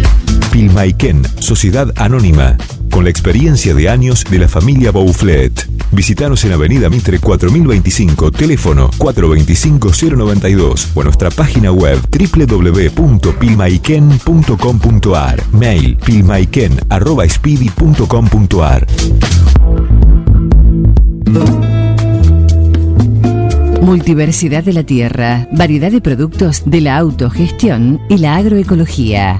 Pilmaiken, Sociedad Anónima, con la experiencia de años de la familia Bouflet. Visítanos en Avenida Mitre 4025, teléfono 425-092 o nuestra página web www.pilmaiken.com.ar, mail pilmaiken.speedy.com.ar. Multiversidad de la tierra, variedad de productos de la autogestión y la agroecología.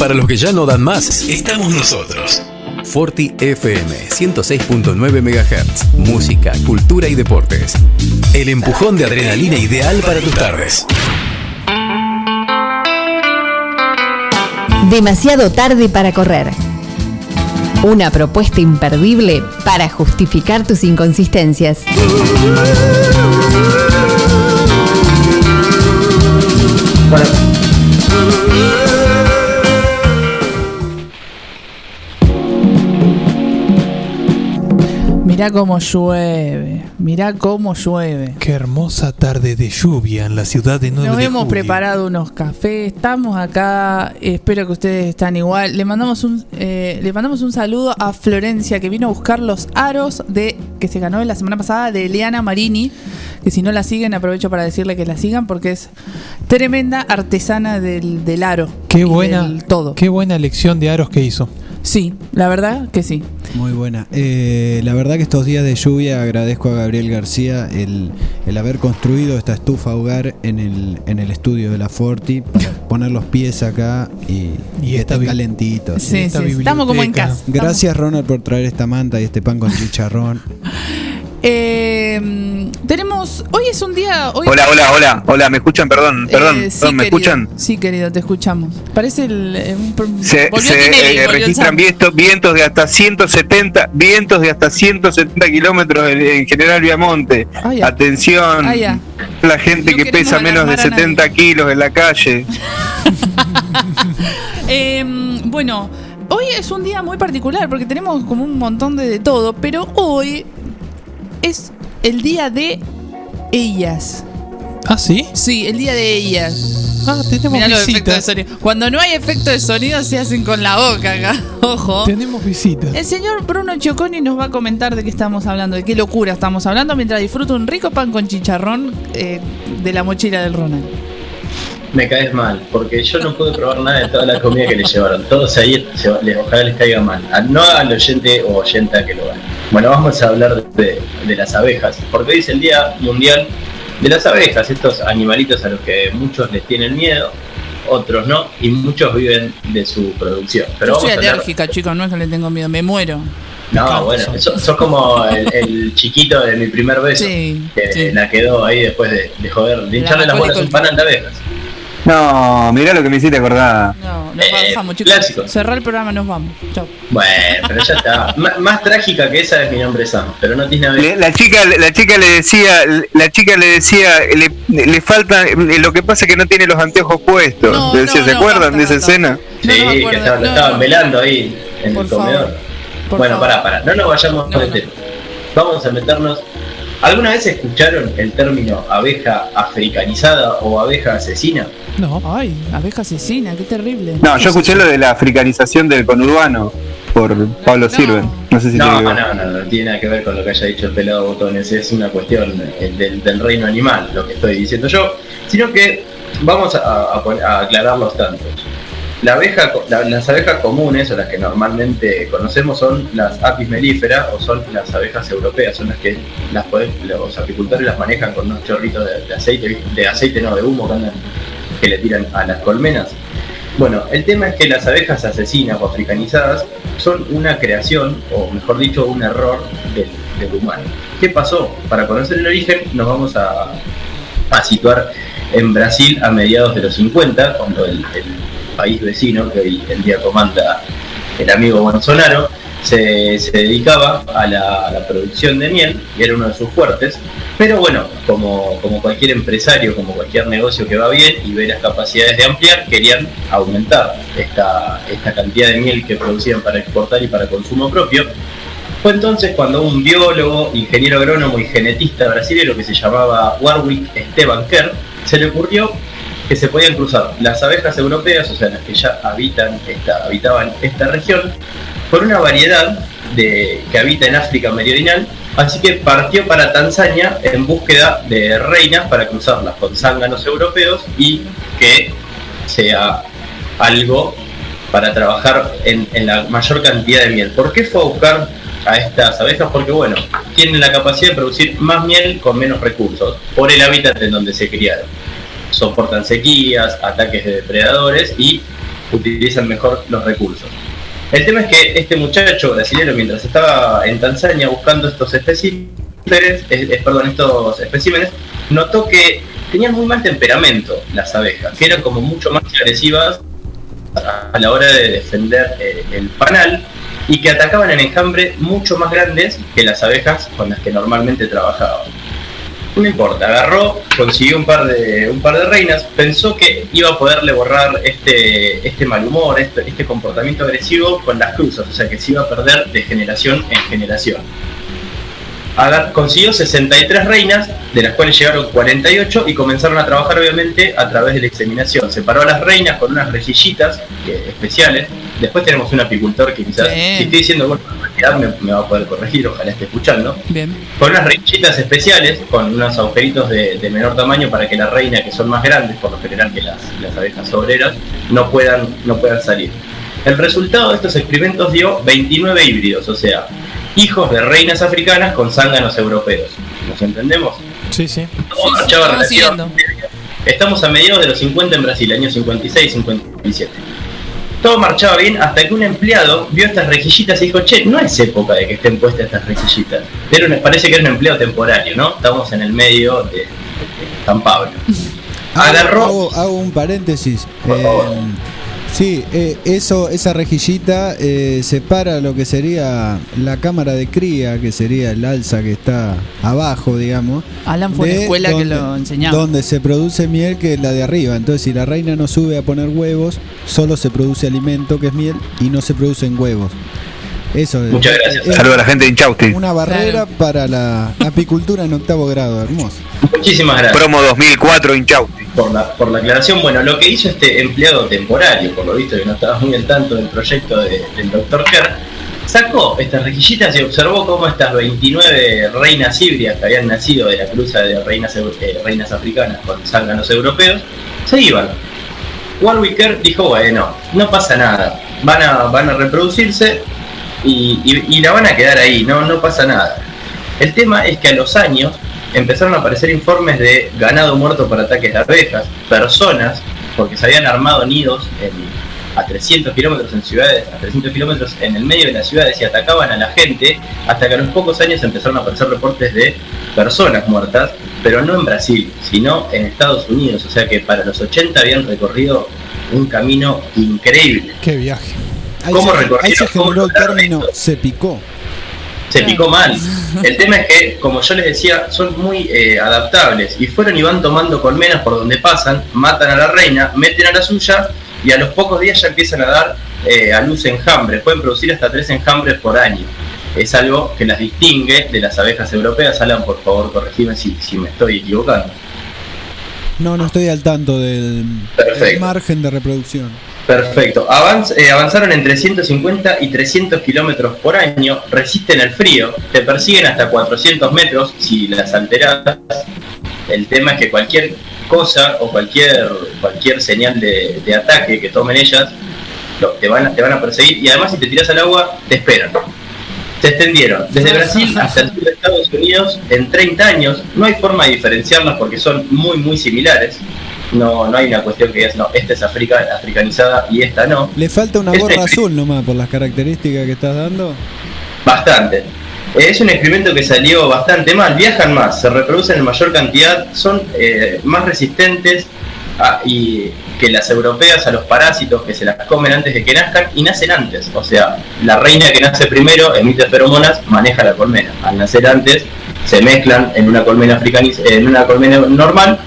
Para los que ya no dan más, estamos nosotros. Forti FM 106.9 MHz. Música, cultura y deportes. El empujón de adrenalina ideal para tus tardes. Demasiado tarde para correr. Una propuesta imperdible para justificar tus inconsistencias. Mirá cómo llueve, mirá cómo llueve. Qué hermosa tarde de lluvia en la ciudad de 9 Nos de hemos julio. preparado unos cafés, estamos acá, espero que ustedes están igual. Le mandamos un eh, le mandamos un saludo a Florencia que vino a buscar los aros de que se ganó la semana pasada de Eliana Marini, que si no la siguen aprovecho para decirle que la sigan porque es tremenda artesana del, del aro. Qué buena, todo. qué buena elección de aros que hizo. Sí, la verdad que sí. Muy buena. Eh, la verdad que estos días de lluvia agradezco a Gabriel García el, el haber construido esta estufa hogar en el, en el estudio de la Forti para poner los pies acá y, y bi- calentito. Sí, esta sí, estamos como en casa. Gracias Ronald por traer esta manta y este pan con chicharrón. Eh, tenemos. Hoy es un día. Hoy Hola, hola, hola, hola, ¿me escuchan? Perdón, perdón, Eh, sí, perdón, ¿me querido. escuchan? Sí, querido, te escuchamos. Parece el. eh, Se, se, Tinelli, eh, registran vientos, vientos de hasta 170, vientos de hasta 170 kilómetros en, en General Viamonte. Ah. Atención, Ah, la gente No que pesa menos de alarmar a nadie. 70 kilos en la calle. Eh, bueno, hoy es un día muy particular porque tenemos como un montón de, de todo, pero hoy es el día de ellas. ¿Ah, sí? Sí, el día de ellas. Ah, tenemos Mirá los efectos de sonido. Cuando no hay efecto de sonido se hacen con la boca acá. Ojo. Tenemos visitas. El señor Bruno Chioconi nos va a comentar de qué estamos hablando, de qué locura estamos hablando, mientras disfruta un rico pan con chicharrón eh, de la mochila del Ronald. Me caes mal, porque yo no pude probar nada de toda la comida que le llevaron. Todos ahí, se- les- ojalá les caiga mal. A- No al oyente o oyenta que lo haga. Bueno, vamos a hablar de, de las abejas, porque hoy es el Día Mundial de las Abejas, estos animalitos a los que muchos les tienen miedo, otros no, y muchos viven de su producción. Pero Yo soy hablar- alérgica, chicos, no es que le tengo miedo, me muero. No, bueno, sos, sos como el, el chiquito de mi primer beso, Sí, que sí. la quedó ahí después de, de joder, de La hincharle las bolas a un Macaulay panal de abejas. No, mirá lo que me hiciste acordar. No, nos Eh, vamos, chicos. clásico. Cerrar el programa, nos vamos. Chao. Bueno, pero ya está. M- más trágica que esa es mi nombre Sam, pero no tiene nada que Le- ver. La chica, la chica le decía, la chica le decía, le, le falta, lo que pasa es que no tiene los anteojos puestos. No, Le decía, no, ¿Se no, acuerdan basta, de esa basta. escena? Sí, que lo estaban velando ahí en Por el comedor. favor, por bueno, favor. pará, pará, no nos vayamos de tema. Vamos a meternos. ¿Alguna vez escucharon el término abeja africanizada o abeja asesina? No. Ay, abeja asesina, qué terrible. No, yo escuché lo de la africanización del conurbano por Pablo Sirven. No sé si No, no, no, no, tiene nada que ver con lo que haya dicho el pelado botones, es una cuestión eh, del, del reino animal, lo que estoy diciendo yo, sino que vamos a, a a aclarar los tantos. La abeja, las abejas comunes o las que normalmente conocemos son las apis mellifera o son las abejas europeas, son las que las los apicultores las manejan con unos chorritos de, aceite, de aceite no, de humo que, le tiran a las colmenas. Bueno, el tema es que las abejas asesinas o africanizadas son una creación, o mejor dicho, un error del, del humano. ¿Qué pasó? Para conocer el origen nos vamos a, situar en Brasil a mediados de los 50, cuando el país vecino, que hoy en día comanda el amigo Bolsonaro, se, se dedicaba a la, producción de miel, y era uno de sus fuertes, pero bueno, como, como cualquier empresario, como cualquier negocio que va bien y ve las capacidades de ampliar, querían aumentar esta, esta cantidad de miel que producían para exportar y para consumo propio. Fue entonces cuando un biólogo, ingeniero agrónomo y genetista brasileño que se llamaba Warwick Esteban Kerr, se le ocurrió que se podían cruzar las abejas europeas, o sea, las que ya habitan esta, habitaban esta región, por una variedad de, que habita en África Meridional, así que partió para Tanzania en búsqueda de reinas para cruzarlas con zánganos europeos y que sea algo para trabajar en, en la mayor cantidad de miel. ¿Por qué fue a buscar a estas abejas? Porque bueno, tienen la capacidad de producir más miel con menos recursos, por el hábitat en donde se criaron. Soportan sequías, ataques de depredadores y utilizan mejor los recursos. El tema es que este muchacho brasileño, mientras estaba en Tanzania buscando estos especímenes, perdón, estos especímenes, notó que tenían muy mal temperamento las abejas, que eran como mucho más agresivas a la hora de defender eh, el panal y que atacaban en enjambre mucho más grandes que las abejas con las que normalmente trabajaban. No importa, agarró, consiguió un par de un par de reinas, pensó que iba a poderle borrar este, este mal humor, este, este comportamiento agresivo con las cruzas, o sea que se iba a perder de generación en generación. Consiguió 63 reinas, de las cuales llegaron 48 y comenzaron a trabajar obviamente a través de la examinación. Separó a las reinas con unas rejillitas especiales. Después tenemos un apicultor que quizás, Bien. si estoy diciendo bueno, me, me va a poder corregir, ojalá esté escuchando. Bien. Con unas rejillitas especiales, con unos agujeritos de, de menor tamaño para que la reina, que son más grandes por lo general que las, las abejas obreras, no puedan, no puedan salir. El resultado de estos experimentos dio 29 híbridos, o sea, hijos de reinas africanas con zánganos europeos. ¿Nos entendemos? Sí, sí. Todo marchaba relativamente bien. Estamos a mediados de los 50 en Brasil, años 56, 57. Todo marchaba bien hasta que un empleado vio estas rejillitas y dijo, che, no es época de que estén puestas estas rejillitas. Era un- parece que era un empleo temporario, ¿no? Estamos en el medio de, de San Pablo. Agarró... Hago, hago un paréntesis. Eh, sí, eh, eso, esa rejillita eh, separa lo que sería la cámara de cría, que sería el alza que está abajo, digamos. Alan fue a la de escuela que donde- lo enseñaba. Donde se produce miel que es la de arriba. Entonces, si la reina no sube a poner huevos, solo se produce alimento, que es miel, y no se producen huevos. Eso es- Muchas gracias. es Saludos a la gente de Inchausti. Una barrera para la apicultura en octavo grado, hermoso. Muchísimas gracias. Promo 2004 Inchausti. Por la, por la aclaración, bueno, lo que hizo este empleado temporario, por lo visto que no estaba muy al tanto del proyecto de- del Dr. Kerr, sacó estas rejillitas y observó cómo estas 29 reinas híbridas que habían nacido de la cruza de reinas, eh, reinas africanas con zánganos europeos, se iban. Warwick Kerr dijo, bueno, no pasa nada, van a, van a reproducirse y, y- y la van a quedar ahí, no, no pasa nada. El tema es que a los años empezaron a aparecer informes de ganado muerto por ataques de abejas, personas, porque se habían armado nidos en- a 300 kilómetros en ciudades, a 300 kilómetros en el medio de las ciudades y atacaban a la gente, hasta que a los pocos años empezaron a aparecer reportes de personas muertas, pero no en Brasil, sino en Estados Unidos, o sea que para los 80 habían recorrido un camino increíble. Qué viaje. Ahí ¿Cómo se, recorrieron? ahí se ¿Cómo generó el término se picó. se picó mal. El tema es que, como yo les decía, son muy eh, adaptables y fueron y van tomando colmenas por donde pasan, matan a la reina, meten a la suya y a los pocos días ya empiezan a dar eh, a luz enjambres. Pueden producir hasta tres enjambres por año. Es algo que las distingue de las abejas europeas. Alan, por favor, corregime si, si me estoy equivocando. No, no estoy al tanto del margen de reproducción. Perfecto. Eh, avanzaron entre 150 y 300 kilómetros por año, resisten el frío, te persiguen hasta 400 metros si las alteras. El tema es que cualquier cosa o cualquier, cualquier señal de, ataque que tomen ellas, te, van a, te van a perseguir y además si te tiras al agua, te esperan. Se extendieron desde Brasil hasta el sur de Estados Unidos en 30 años. No hay forma de diferenciarlas porque son muy, muy similares. No, no hay una cuestión que digas, no, esta es africa, africanizada y esta no. Le falta una Este gorra azul nomás por las características que estás dando. Bastante. Es un experimento que salió bastante mal, viajan más, se reproducen en mayor cantidad, son eh, más resistentes a- y que las europeas a los parásitos que se las comen antes de que nazcan y nacen antes. O sea, la reina que nace primero emite feromonas, maneja la colmena. Al nacer antes se mezclan en una colmena africaniz- en una colmena normal,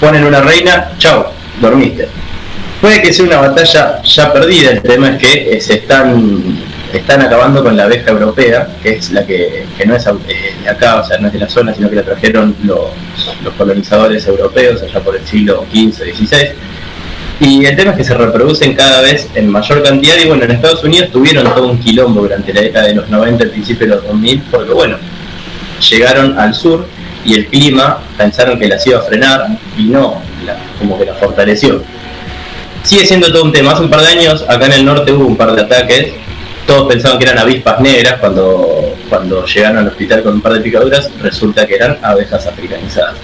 ponen una reina, chao, dormiste. Puede que sea una batalla ya perdida, el tema es que se están están acabando con la abeja europea, que es la que, que no es eh, de acá, o sea, no es de la zona, sino que la trajeron los, los colonizadores europeos allá por el siglo XV, XVI. Y el tema es que se reproducen cada vez en mayor cantidad y bueno, en Estados Unidos tuvieron todo un quilombo durante la década de los 90, al principio de los 2000, porque bueno, llegaron al sur y el clima pensaron que las iba a frenar y no, como que la fortaleció. Sigue siendo todo un tema. Hace un par de años acá en el norte hubo un par de ataques. Todos pensaban que eran avispas negras cuando, cuando llegaron al hospital con un par de picaduras. Resulta que eran abejas africanizadas.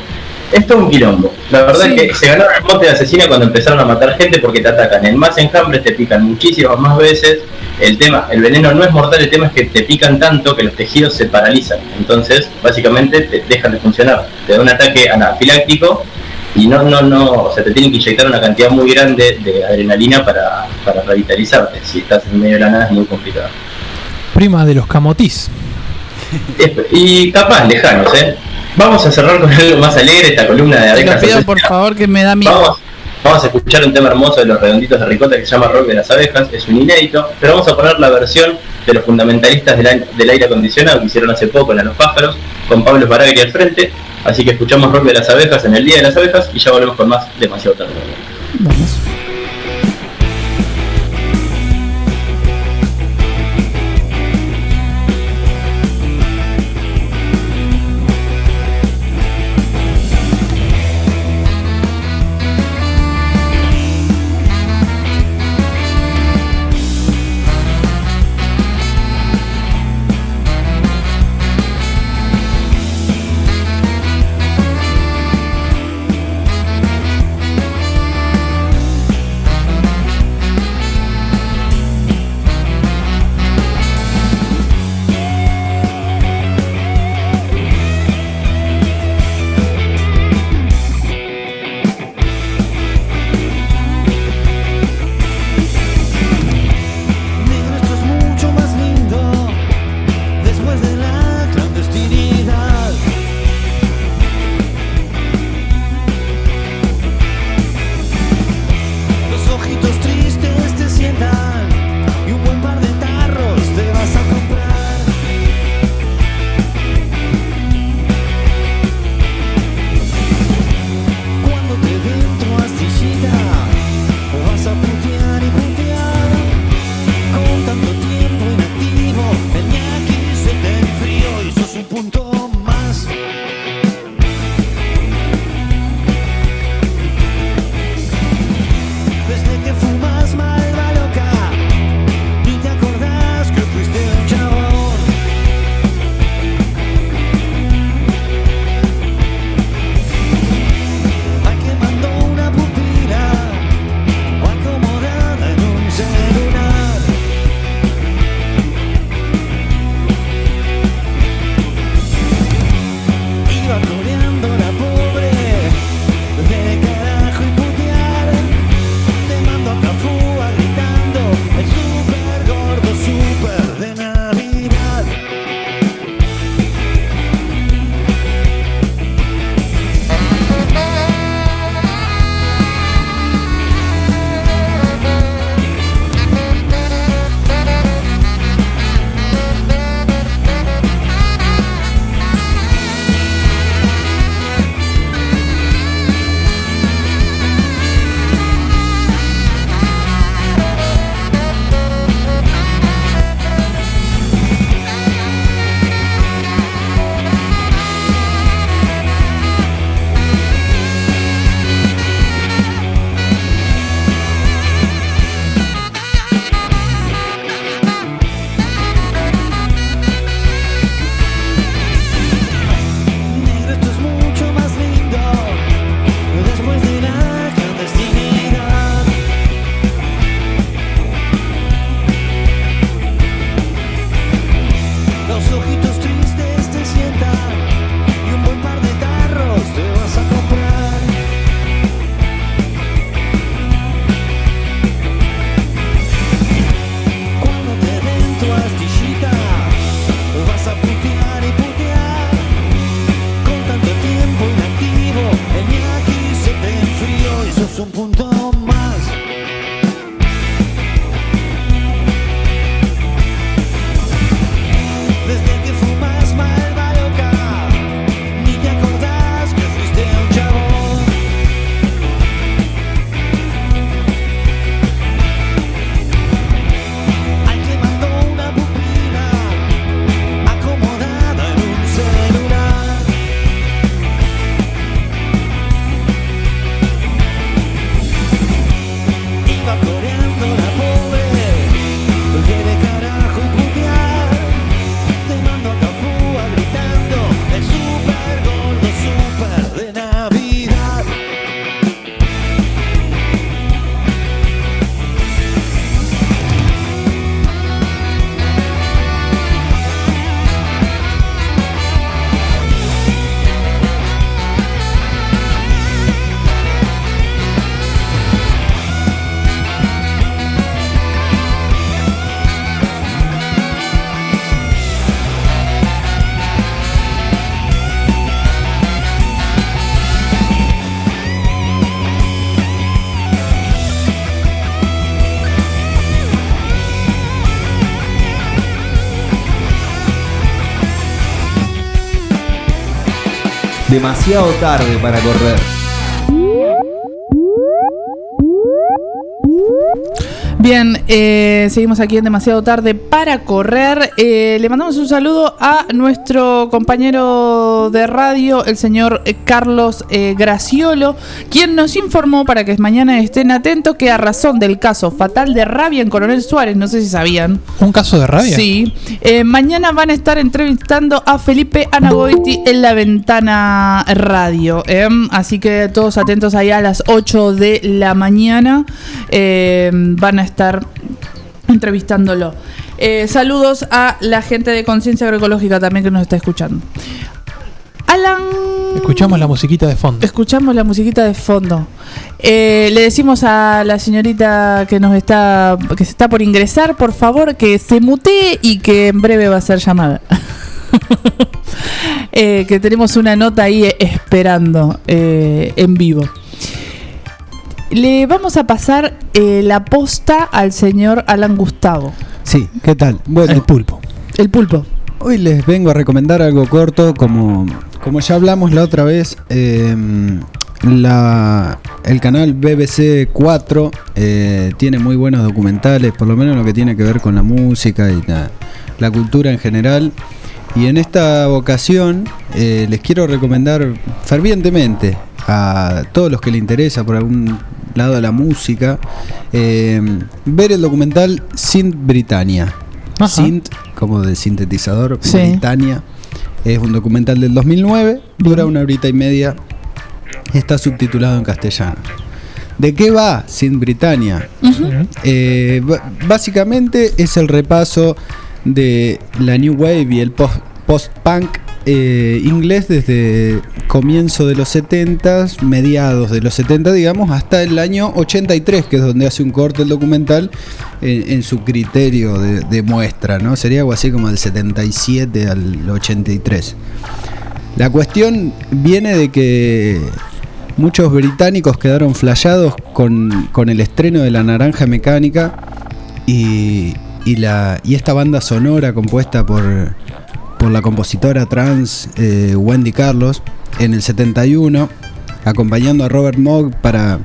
Es todo un quilombo. La verdad Sí. es que se ganaron el mote de asesina cuando empezaron a matar gente porque te atacan en más enjambres, te pican muchísimas más veces. El tema, el veneno no es mortal, el tema es que te pican tanto que los tejidos se paralizan. Entonces, básicamente te dejan de funcionar. Te da un ataque anafiláctico y no, no, no, o sea, te tienen que inyectar una cantidad muy grande de adrenalina para, para revitalizarte. Si estás en medio de la nada es muy complicado. Prima de los camotis. Y capaz, lejanos, ¿eh? Vamos a cerrar con algo más alegre esta columna de Te lo pido por favor que me da miedo. Vamos, vamos a escuchar un tema hermoso de los redonditos de ricota que se llama Rock de las abejas, es un inédito, pero vamos a poner la versión de los fundamentalistas del, del aire acondicionado que hicieron hace poco en A los pájaros, con Pablo Baragri al frente, así que escuchamos Rock de las abejas en el Día de las Abejas y ya volvemos con más demasiado tarde. Esto Demasiado tarde para correr. Bien, eh, seguimos aquí en demasiado tarde para correr. Eh, le mandamos un saludo a nuestro compañero de radio, el señor eh, Carlos eh, Graciolo, quien nos informó para que mañana estén atentos que a razón del caso fatal de rabia en Coronel Suárez, no sé si sabían. ¿Un caso de rabia? Sí. Eh, mañana van a estar entrevistando a Felipe Anagoiti en la ventana radio. ¿eh? Así que todos atentos ahí a las 8 de la mañana. Eh, van a estar entrevistándolo. Eh, saludos a la gente de Conciencia Agroecológica también que nos está escuchando. Alan. Escuchamos la musiquita de fondo. Escuchamos la musiquita de fondo. Eh, le decimos a la señorita que nos está que se está por ingresar, por favor, que se mutee y que en breve va a ser llamada. Eh, que tenemos una nota ahí esperando eh, en vivo. Le vamos a pasar eh, la posta al señor Alan Gustavo. Sí, ¿qué tal? Bueno, el pulpo. El pulpo. Hoy les vengo a recomendar algo corto, como, como ya hablamos la otra vez. eh, la, el canal BBC 4 eh, tiene muy buenos documentales, por lo menos lo que tiene que ver con la música y la, la cultura en general. Y en esta ocasión eh, les quiero recomendar fervientemente a todos los que les interesa por algún lado de la música eh, ver el documental Synth Britannia. Synth, como de sintetizador, Sí. Britannia. Es un documental del 2009, dura una horita y media, está subtitulado en castellano. ¿De qué va Synth Britannia? Eh, básicamente es el repaso de la New Wave y el post- post-punk eh, inglés desde comienzo de los 70, mediados de los 70, digamos, hasta el año 83, que es donde hace un corte el documental en, su criterio de, de muestra, ¿no? Sería algo así como del 77 al 83. La cuestión viene de que muchos británicos quedaron flayados con, con el estreno de La Naranja Mecánica y, y la, y esta banda sonora compuesta por, por la compositora trans eh, Wendy Carlos en el 71, acompañando a Robert Moog para,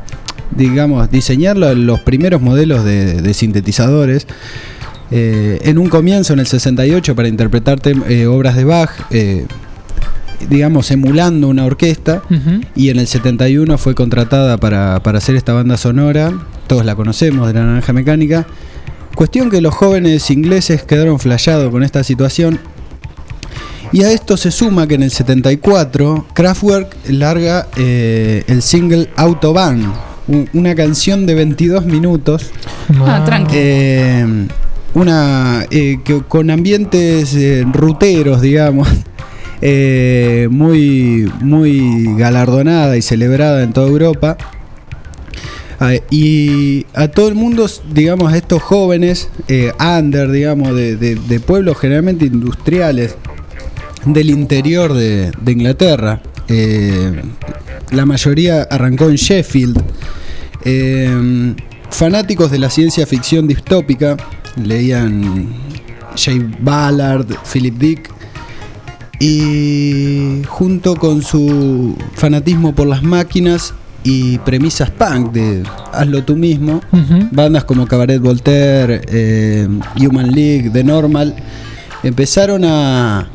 digamos, diseñar lo- los primeros modelos de, de sintetizadores. Eh, en un comienzo, en el 68, para interpretar eh, obras de Bach, digamos, emulando una orquesta. Y en el 71 fue contratada para, para hacer esta banda sonora. Todos la conocemos, de la Naranja Mecánica. Cuestión que los jóvenes ingleses quedaron flashados con esta situación. Y a esto se suma que en el 74 Kraftwerk larga eh, el single Autobahn, un- una canción de 22 minutos. Ah, tranqui. Eh, una eh, que, con ambientes eh, ruteros, digamos, eh, muy, muy galardonada y celebrada en toda Europa. Ah, y a todo el mundo, digamos, a estos jóvenes, eh, under, digamos, de, de- de pueblos generalmente industriales del interior de, de Inglaterra, eh, la mayoría arrancó en Sheffield, eh, fanáticos de la ciencia ficción distópica, leían Jay Ballard, Philip Dick, y junto con su fanatismo por las máquinas y premisas punk de hazlo tú mismo, bandas como Cabaret Voltaire, eh, Human League, The Normal, empezaron a,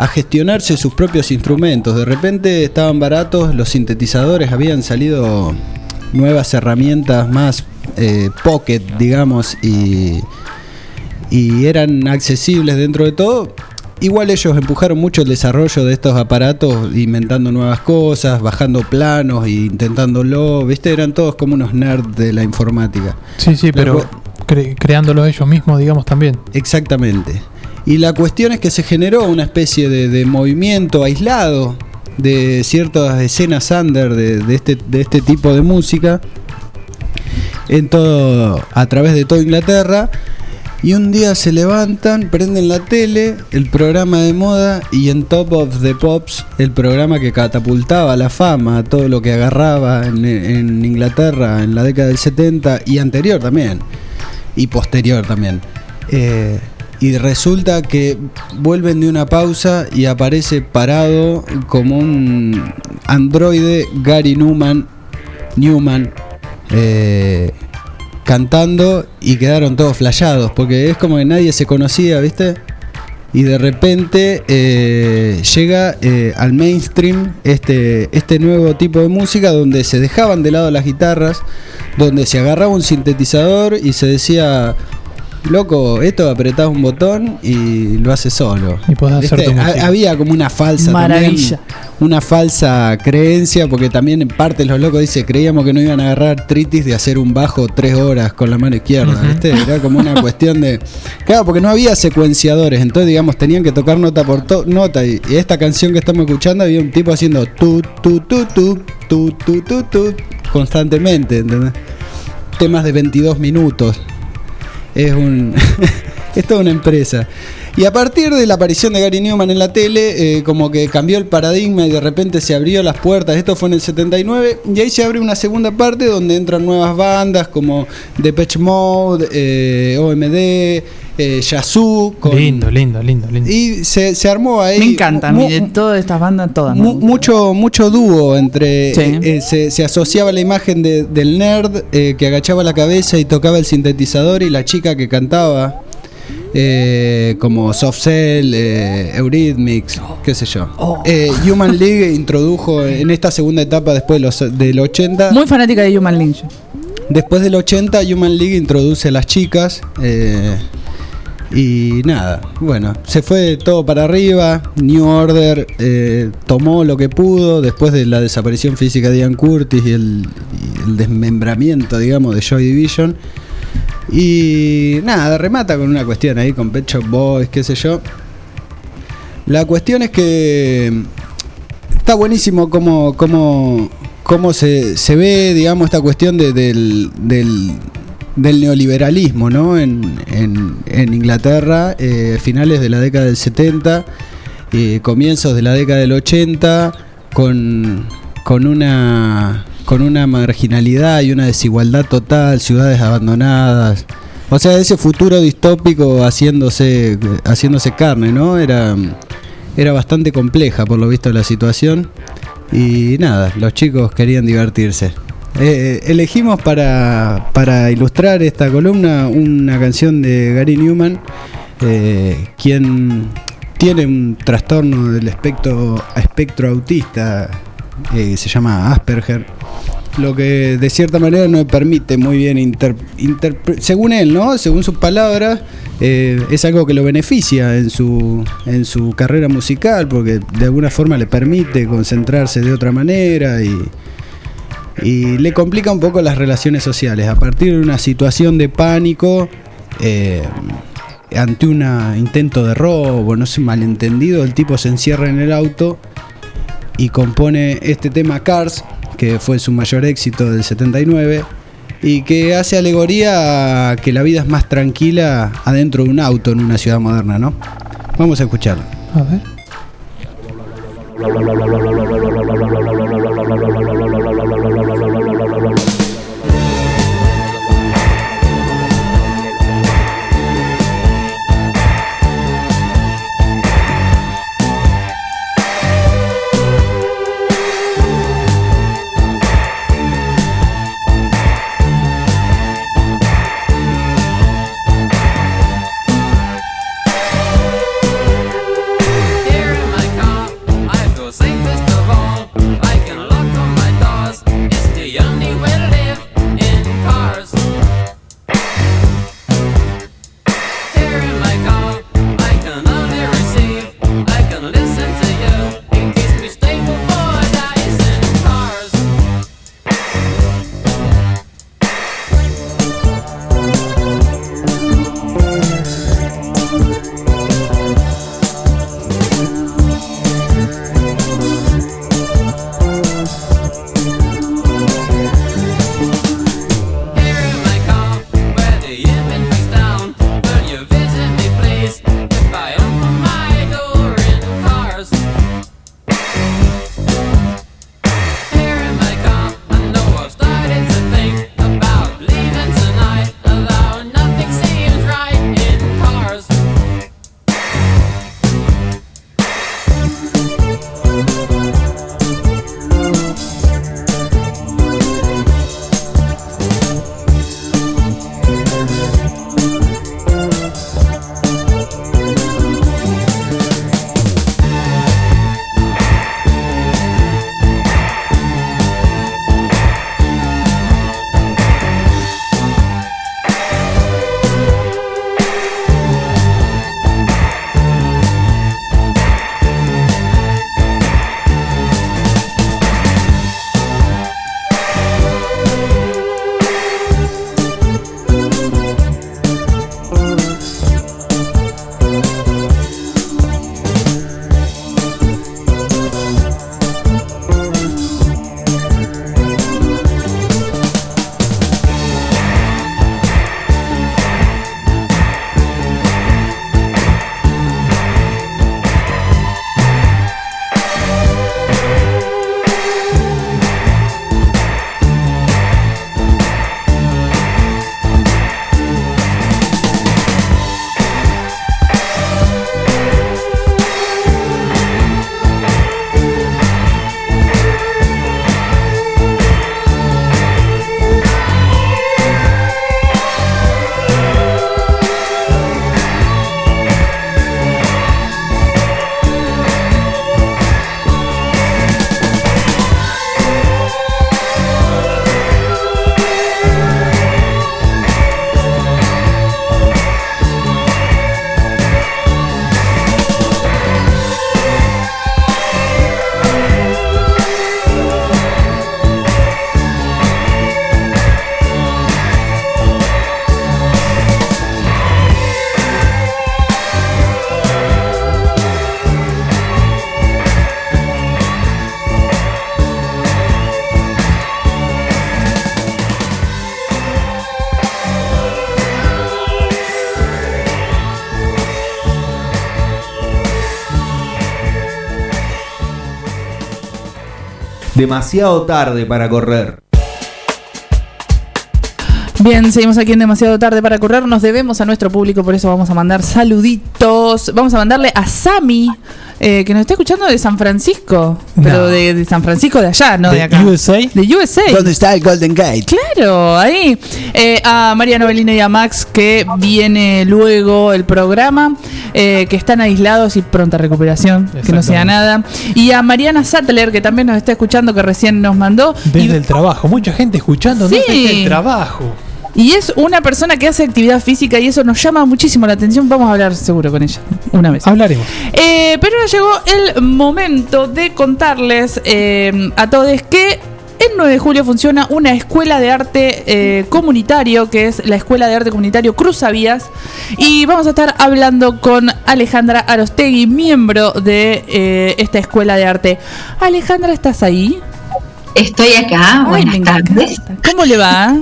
a gestionarse sus propios instrumentos. De repente estaban baratos, los sintetizadores, habían salido nuevas herramientas más eh, pocket, digamos, y, y eran accesibles dentro de todo. Igual ellos empujaron mucho el desarrollo de estos aparatos, inventando nuevas cosas, bajando planos e intentándolo. ¿Viste? Eran todos como unos nerds de la informática. Sí, sí, pero cre- creándolo ellos mismos, digamos, también. Exactamente. Y la cuestión es que se generó una especie de, de movimiento aislado de ciertas escenas under de, de este, de este tipo de música en todo, a través de toda Inglaterra. Y un día se levantan, prenden la tele, el programa de moda y en Top of the Pops, el programa que catapultaba la fama, todo lo que agarraba en, en Inglaterra en la década del 70 y anterior también, y posterior también. Eh, y resulta que vuelven de una pausa y aparece parado como un androide Gary Newman, Newman eh, cantando y quedaron todos flayados porque es como que nadie se conocía, ¿viste? Y de repente eh, llega eh, al mainstream este, este nuevo tipo de música donde se dejaban de lado las guitarras, donde se agarraba un sintetizador y se decía, loco, esto apretás un botón y lo hace solo. Y podés hacer ¿Viste? tu Ha- música. Había como una falsa Maravilla. también, una falsa creencia, porque también en parte los locos dice creíamos que no iban a agarrar tritis de hacer un bajo tres horas con la mano izquierda, Ujú. ¿viste? Era como una cuestión de. Claro, porque no había secuenciadores, entonces digamos tenían que tocar nota por to- nota. Y, y esta canción que estamos escuchando había un tipo haciendo tu tu tu tu tu tu tu tu constantemente, ¿entendés? Temas de 22 minutos. Es un. es toda una empresa. Y a partir de la aparición de Gary Newman en la tele, eh, como que cambió el paradigma y de repente se abrió las puertas. Esto fue en el 79 y ahí se abre una segunda parte donde entran nuevas bandas como Depeche Mode, eh, OMD, eh, Yazoo. con- Lindo, lindo, lindo, lindo. Y se, se armó ahí. Me encanta, a mu- de todas estas bandas, todas. Mu- mucho mucho dúo entre Sí. eh, eh, se, se asociaba la imagen de- del nerd eh, que agachaba la cabeza y tocaba el sintetizador y la chica que cantaba eh, como Soft Cell, eh, Eurythmics, qué sé yo. Eh, Human League introdujo en esta segunda etapa después de los, del 80. Muy fanática de Human Lynch. Después del 80, Human League introduce a las chicas. Y nada, bueno, se fue todo para arriba. New Order eh, tomó lo que pudo después de la desaparición física de Ian Curtis y el, desmembramiento, digamos, de Joy Division. Y nada, remata con una cuestión ahí con Pet Shop Boys, qué sé yo. La cuestión es que está buenísimo cómo, cómo, se, se ve, digamos, esta cuestión de- del, del, del neoliberalismo, ¿no? En, en- en Inglaterra, eh, finales de la década del 70, eh, comienzos de la década del 80, con, con una con una marginalidad y una desigualdad total, ciudades abandonadas. O sea, ese futuro distópico haciéndose haciéndose carne, ¿no? Era era bastante compleja por lo visto la situación y nada, los chicos querían divertirse. Eh, elegimos para, para ilustrar esta columna una canción de Gary Newman, eh, quien tiene un trastorno del espectro, espectro autista, eh, se llama Asperger, lo que de cierta manera no permite muy bien, inter- interpre- según él, ¿no? Según sus palabras, es algo que lo beneficia en su, en su carrera musical, porque de alguna forma le permite concentrarse de otra manera y, y le complica un poco las relaciones sociales. A partir de una situación de pánico, eh, ante un intento de robo, no sé, malentendido, el tipo se encierra en el auto y compone este tema Cars, que fue su mayor éxito del 79, y que hace alegoría a que la vida es más tranquila adentro de un auto en una ciudad moderna, ¿no? Vamos a escucharlo. A ver. Demasiado tarde para correr. Bien, seguimos aquí en demasiado tarde para correr. Nos debemos a nuestro público, por eso vamos a mandar saluditos. Vamos a mandarle a Sami, eh, que nos está escuchando de San Francisco. Pero de, de San Francisco de allá, no de, ¿De acá. USA? De USA. ¿Dónde está el Golden Gate? Claro, ahí. Eh, a María Novelina y a Max, que viene luego el programa, eh, que están aislados y pronta recuperación, que no sea nada. Y a Mariana Sattler, que también nos está escuchando, que recién nos mandó. Desde el trabajo, mucha gente escuchando Sí. desde el trabajo. Y es una persona que hace actividad física y eso nos llama muchísimo la atención. Vamos a hablar seguro con ella una vez. Hablaremos. Eh, pero ahora llegó el momento de contarles eh, a todos que el 9 de julio funciona una escuela de arte eh, comunitario, que es la Escuela de Arte Comunitario Cruzavías. Y vamos a estar hablando con Alejandra Arostegui, miembro de eh, esta escuela de arte. Alejandra, ¿estás ahí? Estoy acá, buenas tardes. ¿Cómo le va?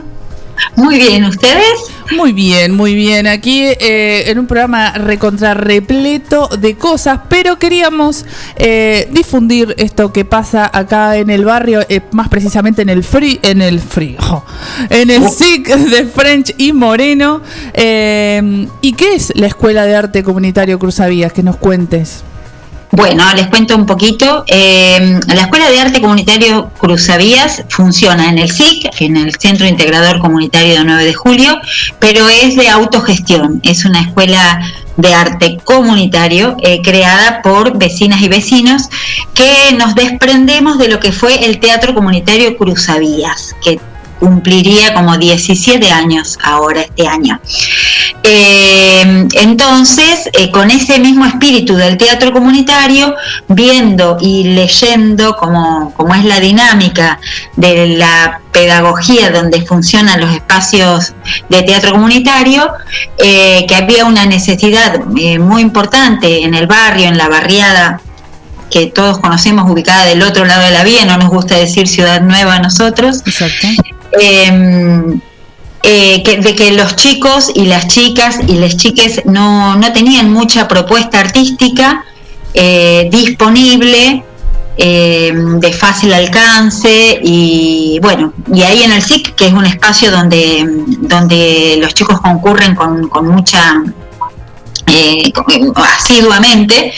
Muy bien, ¿ustedes? Muy bien, muy bien. Aquí eh, en un programa recontra repleto de cosas, pero queríamos eh, difundir esto que pasa acá en el barrio, eh, más precisamente en el free, en el free, oh, en el SIC de French y Moreno. Eh, ¿Y qué es la Escuela de Arte Comunitario Cruzavías? Que nos cuentes. Bueno, les cuento un poquito. Eh, la Escuela de Arte Comunitario Cruzavías funciona en el SIC, en el Centro Integrador Comunitario de 9 de Julio, pero es de autogestión. Es una escuela de arte comunitario eh, creada por vecinas y vecinos que nos desprendemos de lo que fue el Teatro Comunitario Cruzavías, que cumpliría como 17 años ahora este año. Eh, entonces, eh, con ese mismo espíritu del teatro comunitario, viendo y leyendo cómo, cómo es la dinámica de la pedagogía donde funcionan los espacios de teatro comunitario, eh, que había una necesidad muy importante en el barrio, en la barriada que todos conocemos, ubicada del otro lado de la vía, no nos gusta decir ciudad nueva a nosotros. Eh, eh, que, de que los chicos y las chicas y las chiques no, no tenían mucha propuesta artística eh, disponible, eh, de fácil alcance y bueno, y ahí en el SIC, que es un espacio donde, donde los chicos concurren con, con mucha asiduamente.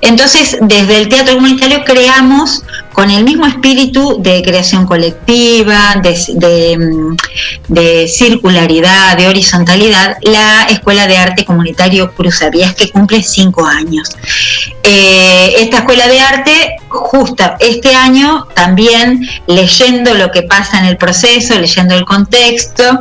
Entonces, desde el teatro comunitario creamos con el mismo espíritu de creación colectiva, de, mm, circularidad, de horizontalidad, la Escuela de Arte Comunitario Cruzavías, que cumple cinco años. Eh, esta escuela de arte, justo este año, también leyendo lo que pasa en el proceso, leyendo el contexto,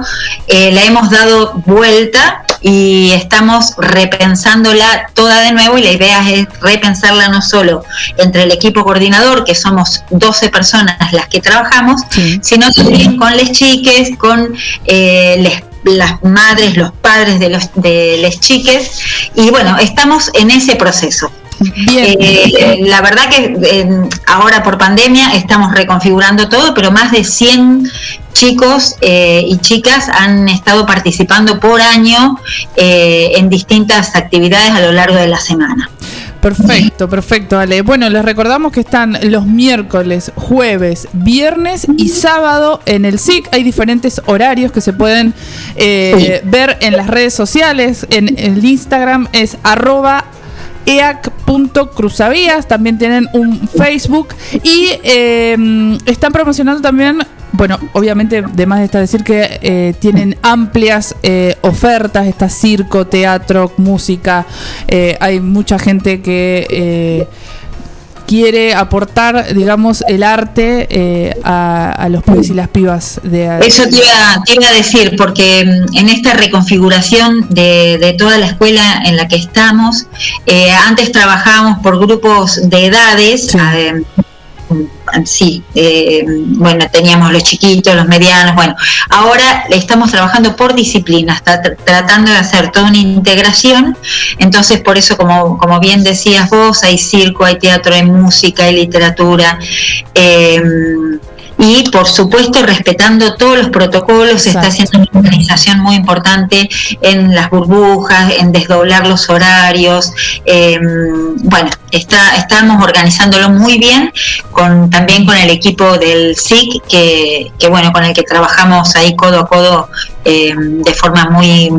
eh, la hemos dado vuelta y estamos repensándola toda de nuevo y la idea es repensarla no solo entre el equipo coordinador, que somos 12 personas las que trabajamos, sino también con las chiques, con eh, les- las madres, los padres de los de las chiques y bueno, estamos en ese proceso. Eh, la verdad que eh, ahora por pandemia estamos reconfigurando todo, pero más de 100 chicos eh, y chicas han estado participando por año eh, en distintas actividades a lo largo de la semana. Perfecto, perfecto, Ale. Bueno, les recordamos que están los miércoles, jueves, viernes y sábado en el SIC. Hay diferentes horarios que se pueden eh, ver en las redes sociales. En el Instagram es arroba eac.cruzavías, también tienen un Facebook y eh, están promocionando también, bueno, obviamente, de más está decir que eh, tienen amplias eh, ofertas, está circo, teatro, música, eh, hay mucha gente que... quiere aportar, digamos, el arte eh, a, a los pibes y las pibas de Eso te iba, te iba a decir, porque mm, en esta reconfiguración de, de toda la escuela en la que estamos, eh, antes trabajábamos por grupos de edades. eh, Sí, eh, bueno, teníamos los chiquitos, los medianos, bueno, ahora estamos trabajando por disciplinas, está tr- tratando de hacer toda una integración, entonces por eso, como, como bien decías vos, hay circo, hay teatro, hay música, hay literatura, eh, y por supuesto respetando todos los protocolos, se está haciendo una organización muy importante en las burbujas, en desdoblar los horarios, eh, bueno, está, estamos organizándolo muy bien con también con el equipo del SIC que, que bueno con el que trabajamos ahí codo a codo eh, de forma muy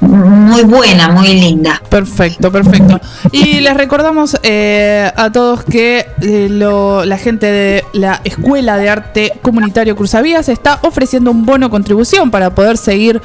muy buena, muy linda. Perfecto, perfecto. Y les recordamos eh, a todos que eh, la gente de la Escuela de Arte Comunitario Cruzavías está ofreciendo un bono contribución para poder seguir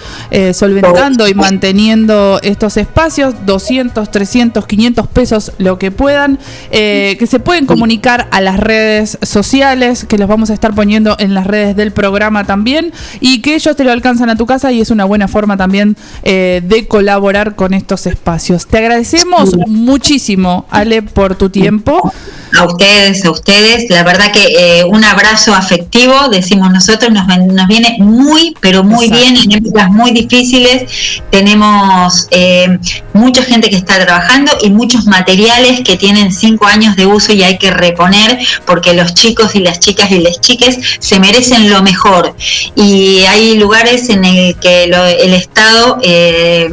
solventando y manteniendo estos espacios, 200, 300, 500 pesos, lo que puedan, que se pueden comunicar a las redes sociales, que los vamos a estar poniendo en las redes del programa también, y que ellos te lo alcanzan a tu casa y es una buena forma también eh, de colaborar con estos espacios. Te agradecemos muchísimo, Ale, por tu tiempo. A ustedes, a ustedes, la verdad que eh, un abrazo afectivo, decimos nosotros, nos, nos viene muy, pero muy bien en épocas muy difíciles. Tenemos eh, mucha gente que está trabajando y muchos materiales que tienen cinco años de uso y hay que reponer porque los chicos y las chicas y las chiques se merecen lo mejor. Y hay lugares en el que lo- el Estado... eh,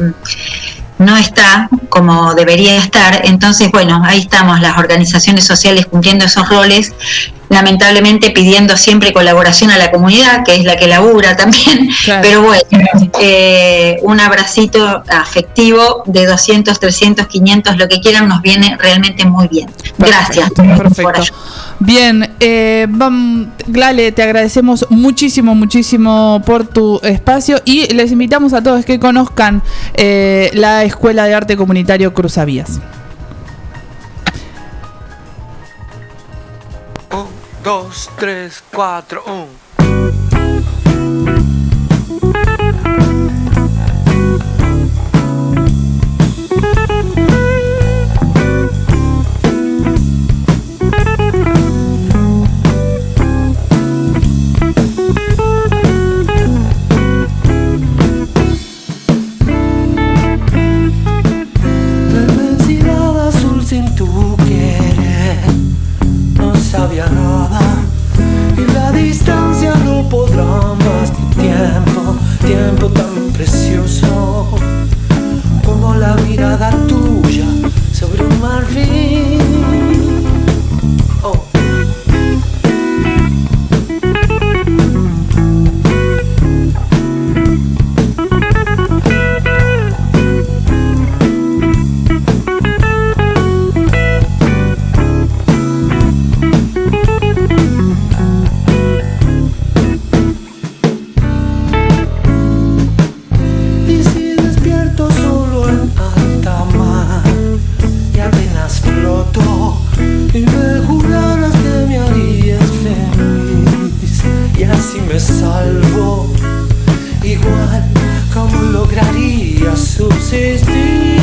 no está como debería estar. Entonces, bueno, ahí estamos las organizaciones sociales cumpliendo esos roles, lamentablemente pidiendo siempre colaboración a la comunidad, que es la que labura también. Pero bueno, eh, un abracito afectivo de 200, 300, 500, lo que quieran, nos viene realmente muy bien. Gracias. Perfecto. Bien, eh, Glale, te agradecemos muchísimo, muchísimo por tu espacio y les invitamos a todos que conozcan eh, la Escuela de Arte Comunitario Cruzavías. Dos, tres, cuatro, un. Me salvo, igual como lograría subsistir.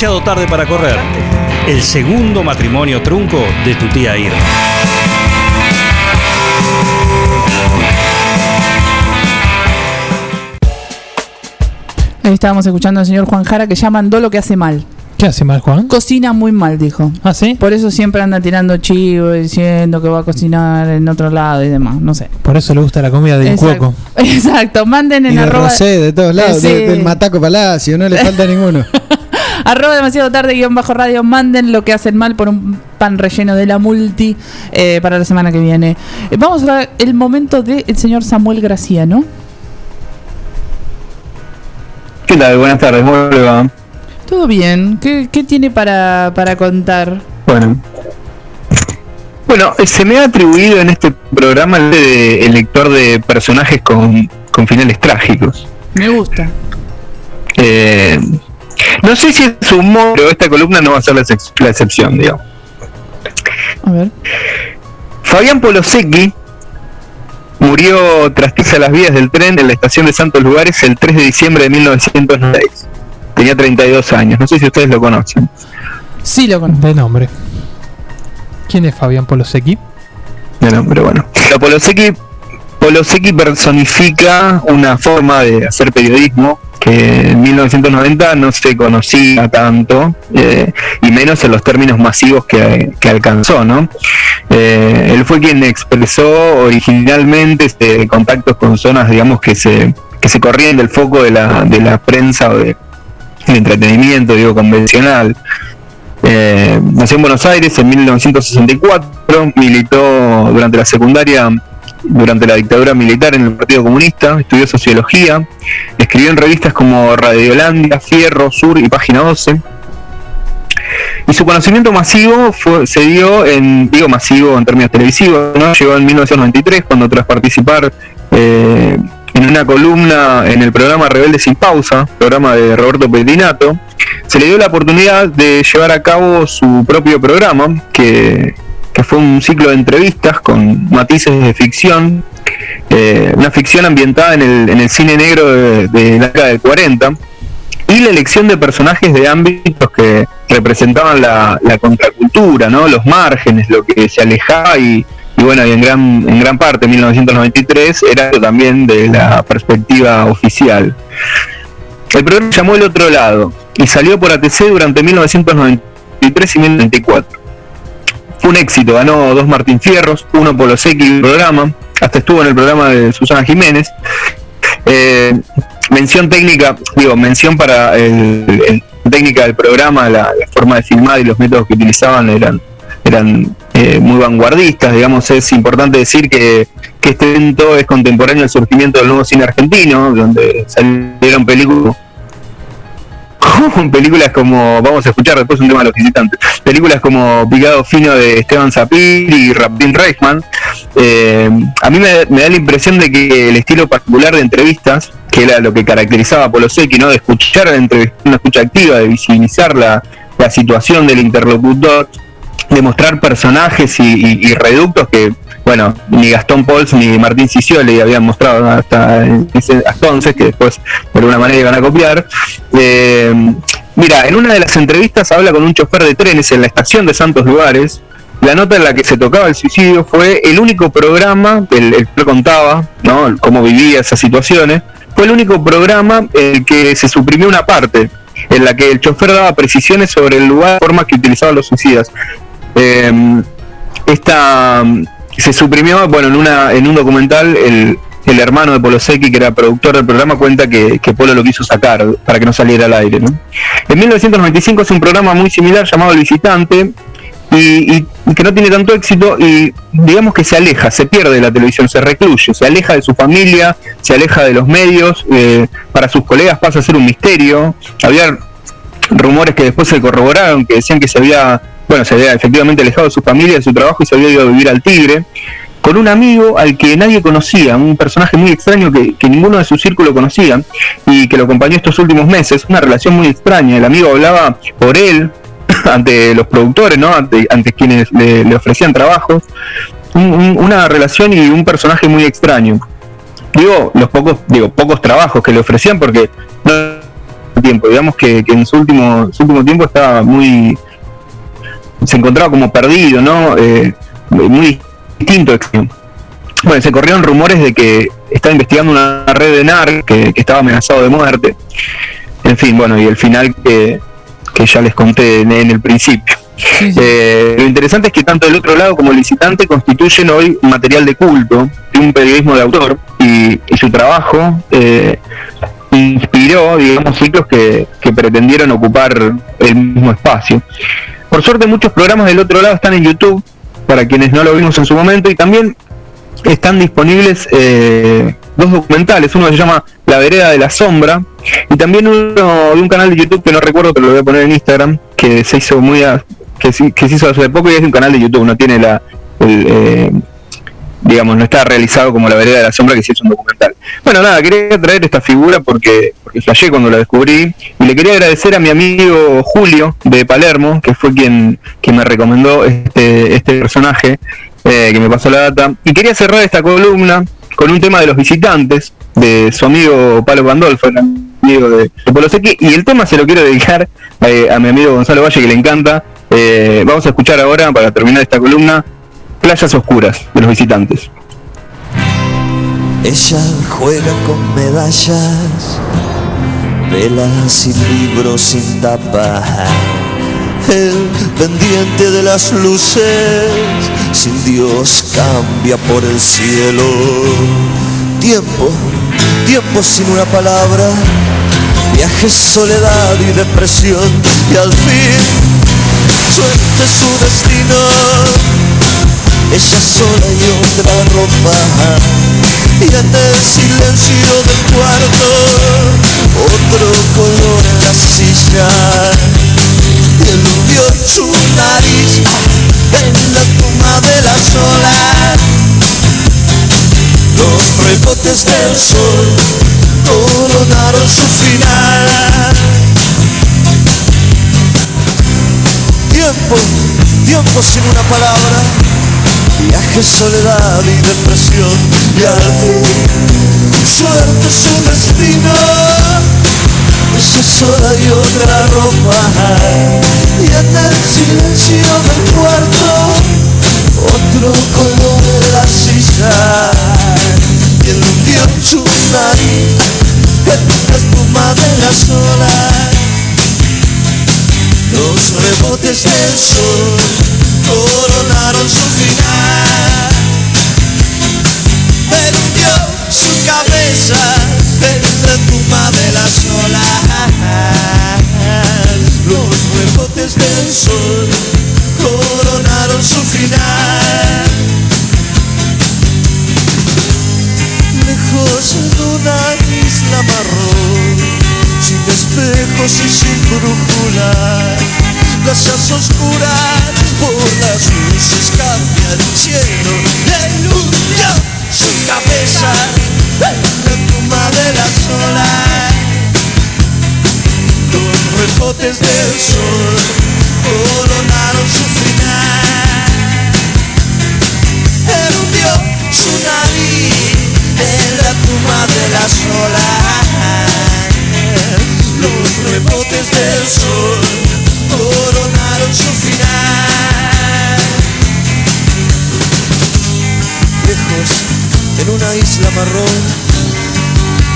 Demasiado tarde para correr. El segundo matrimonio trunco de tu tía Irma. Ahí estábamos escuchando al señor Juan Jara que ya mandó lo que hace mal. ¿Qué hace mal, Juan? Cocina muy mal, dijo. ¿Ah, sí? Por eso siempre anda tirando chivo diciendo que va a cocinar en otro lado y demás. No sé. Por eso le gusta la comida del Exacto. cuoco. Exacto. Manden en Y de arroba. Rosé, de todos lados, Sí. de- del Mataco Palacio, no le falta ninguno. Arroba demasiado tarde, guion bajo radio. Manden lo que hacen mal por un pan relleno de la multi eh, para la semana que viene. Eh, vamos a ver el momento del señor Samuel Graciano. ¿Qué tal? Buenas tardes, ¿cómo le va? Todo bien. ¿Qué, qué tiene para, para contar? Bueno. Bueno, eh, se me ha atribuido en este programa el de el lector de personajes con, con finales trágicos. Me gusta. Eh, no sé si es humor, pero esta columna no va a ser la, ex- la excepción, digamos. A ver. Fabián Polosecchi murió tras a las vías del tren en la estación de Santos Lugares el 3 de diciembre de 1996. Tenía 32 años, no sé si ustedes lo conocen. Sí, lo conozco. De nombre. ¿Quién es Fabián Polosecchi? De nombre, bueno. La Polosecchi, Polosecchi personifica una forma de hacer periodismo que en 1990 no se conocía tanto, eh, y menos en los términos masivos que, que alcanzó, ¿no? Eh, él fue quien expresó originalmente este, contactos con zonas, digamos, que se, que se corrían del foco de la, de la prensa o de, del entretenimiento, digo, convencional. Eh, nació en Buenos Aires en 1964, militó durante la secundaria, durante la dictadura militar en el Partido Comunista, estudió sociología, escribió en revistas como Radiolandia, Fierro, Sur y Página 12. Y su conocimiento masivo fue, se dio en, digo masivo en términos televisivos, ¿no? llegó en 1993 cuando tras participar eh, en una columna en el programa Rebelde sin Pausa, programa de Roberto Pettinato, se le dio la oportunidad de llevar a cabo su propio programa, que, fue un ciclo de entrevistas con matices de ficción, eh, una ficción ambientada en el, en el cine negro de, la década del 40, y la elección de personajes de ámbitos que representaban la, contracultura, ¿no? los márgenes, lo que se alejaba y, bueno, y en gran, en gran parte 1993 era también de la perspectiva oficial. El programa llamó El Otro Lado y salió por ATC durante 1993 y 1994. Un éxito, ganó dos Martín Fierros, uno por los X del programa, hasta estuvo en el programa de Susana Jiménez. Eh, mención técnica, digo, mención para el, el- técnica del programa, la, la forma de filmar y los métodos que utilizaban eran, eran eh, muy vanguardistas, digamos, es importante decir que, que este evento es contemporáneo al surgimiento del nuevo cine argentino, donde salieron películas con películas como, vamos a escuchar después un tema de los visitantes, películas como Picado Fino de Esteban Zapir y Rapin Reichman, eh, a mí me, da la impresión de que el estilo particular de entrevistas, que era lo que caracterizaba a Polosecchi, ¿no? de escuchar la entrevista, una escucha activa, de visibilizar la, la situación del interlocutor, de mostrar personajes y, y- y reductos que, bueno, ni Gastón Pols ni Martín Cicioli habían mostrado hasta, entonces, que después de alguna manera iban a copiar. Eh, mira, en una de las entrevistas habla con un chofer de trenes en la estación de Santos Lugares. La nota en la que se tocaba el suicidio fue el único programa, el, el que contaba, ¿no? cómo vivía esas situaciones, fue el único programa en el que se suprimió una parte, en la que el chofer daba precisiones sobre el lugar y formas que utilizaban los suicidas. Eh, esta se suprimió, bueno, en una en un documental el, el hermano de Polosecchi, que era productor del programa, cuenta que, que Polo lo quiso sacar para que no saliera al aire. ¿no? En 1995 es un programa muy similar llamado El Visitante y, que no tiene tanto éxito y digamos que se aleja, se pierde de la televisión, se recluye, se aleja de su familia, se aleja de los medios, eh, para sus colegas pasa a ser un misterio. Había rumores que después se corroboraron, que decían que se había, bueno, se había efectivamente alejado de su familia, de su trabajo y se había ido a vivir al Tigre, con un amigo al que nadie conocía, un personaje muy extraño que, ninguno de su círculo conocía y que lo acompañó estos últimos meses, una relación muy extraña, el amigo hablaba por él ante los productores, ¿no? ante, quienes le, ofrecían trabajos, Un- un- una relación y un personaje muy extraño. Digo, los pocos, digo, pocos trabajos que le ofrecían porque no tiempo. Digamos que, que en su último, su último tiempo estaba muy. Se encontraba como perdido, ¿no? Eh, muy distinto. Bueno, se corrieron rumores de que estaba investigando una red de NAR que, que estaba amenazado de muerte. En fin, bueno, y el final que, que ya les conté en, en el principio. Eh, lo interesante es que tanto el otro lado como el licitante constituyen hoy material de culto de un periodismo de autor y, y su trabajo eh, inspiró, digamos, ciclos que, que pretendieron ocupar el mismo espacio. Por suerte muchos programas del otro lado están en YouTube, para quienes no lo vimos en su momento, y también están disponibles eh, dos documentales, uno se llama La Vereda de la Sombra, y también uno de un canal de YouTube que no recuerdo, pero lo voy a poner en Instagram, que se hizo muy a- que, se- que se hizo hace poco y es un canal de YouTube, no tiene la el, eh, digamos, no está realizado como La Vereda de la Sombra, que sí es un documental. Bueno, nada, quería traer esta figura porque, porque flashé cuando la descubrí y le quería agradecer a mi amigo Julio de Palermo, que fue quien, quien me recomendó este, este personaje, eh, que me pasó la data. Y quería cerrar esta columna con un tema de los visitantes, de su amigo Palo Pandolfo, el amigo de, de Polo Secchi, y el tema se lo quiero dedicar eh, a mi amigo Gonzalo Valle, que le encanta. Eh, vamos a escuchar ahora, para terminar esta columna, Playas Oscuras, de los visitantes. Ella juega con medallas, velas y libros sin tapa. El pendiente de las luces, sin Dios cambia por el cielo. Tiempo, tiempo sin una palabra, viaje, soledad y depresión. Y al fin, suerte su destino. Ella sola y otra ropa. Y en el silencio del cuarto Otro color en la silla Y eludió su nariz En la espuma de las olas. Los rebotes del sol Coronaron su final. Tiempo, tiempo sin una palabra Viaje, soledad y depresión. Y al Suerte su destino. Ella sola y otra ropa. Y en el silencio del cuarto Otro color en la silla. Y eludió su nariz En la espuma de las olas. Los rebotes del sol coronaron su final. Perdió su cabeza en la tumba de las olas. Los rebotes del sol coronaron su final. Lejos en una isla marrón, sin espejos y sin brújula playas oscuras por las luces cambia el cielo iluminó su cabeza en la tumba de las olas los rebotes del sol coronaron su final. Erudió su nariz en la tumba de las olas los rebotes del sol coronaron su final. En una isla marrón,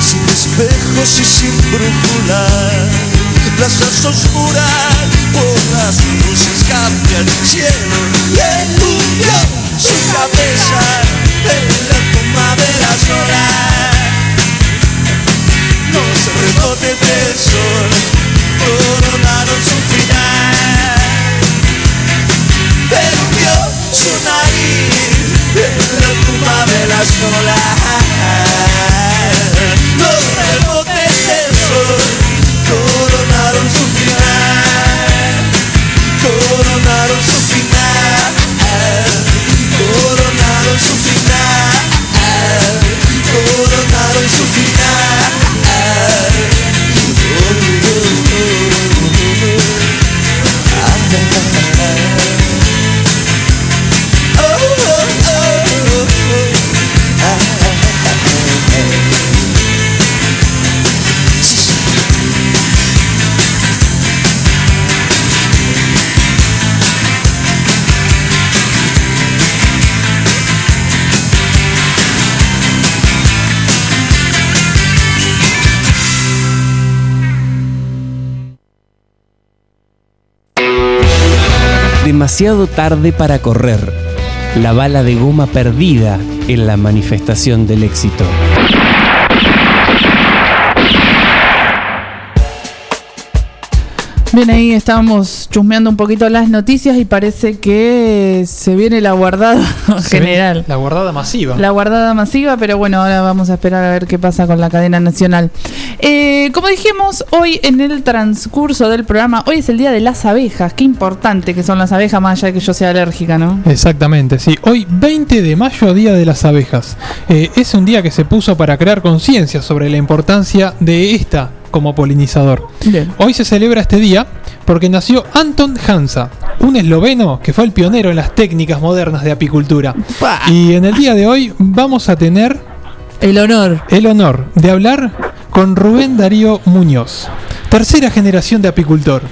sin espejos y sin brújula, plazas oscuras por las luces cambia el cielo y eludió su cabeza en la tumba de las horas. Los rebotes del sol coronaron su final. Perdió su nariz Demasiado tarde para correr. La bala de goma perdida en la manifestación del éxito. Bien, ahí estábamos chusmeando un poquito las noticias y parece que se viene la guardada Se general. La guardada masiva. La guardada masiva, pero bueno, ahora vamos a esperar a ver qué pasa con la cadena nacional. Eh, como dijimos, hoy en el transcurso del programa, hoy es el día de las abejas. Qué importante que son las abejas, más allá de que yo sea alérgica, ¿no? Exactamente, sí. Hoy 20 de mayo, Día de las Abejas. Eh, es un día que se puso para crear conciencia sobre la importancia de esta como polinizador. Bien. Hoy se celebra este día porque nació Anton Hansa, un esloveno que fue el pionero en las técnicas modernas de apicultura. Y en el día de hoy vamos a tener el honor, el honor de hablar con Rubén Darío Muñoz, tercera generación de apicultor